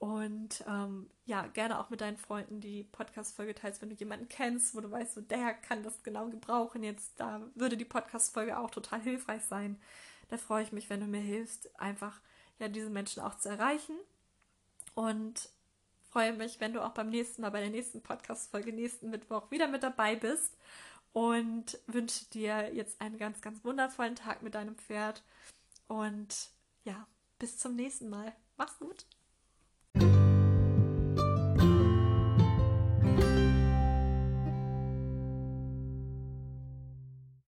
Und ähm, ja, gerne auch mit deinen Freunden die Podcast-Folge teilst, wenn du jemanden kennst, wo du weißt, so der kann das genau gebrauchen. Jetzt, da würde die Podcast-Folge auch total hilfreich sein. Da freue ich mich, wenn du mir hilfst, einfach ja diese Menschen auch zu erreichen. Und freue mich, wenn du auch beim nächsten Mal, bei der nächsten Podcast-Folge nächsten Mittwoch wieder mit dabei bist. Und wünsche dir jetzt einen ganz, ganz wundervollen Tag mit deinem Pferd. Und ja, bis zum nächsten Mal. Mach's gut.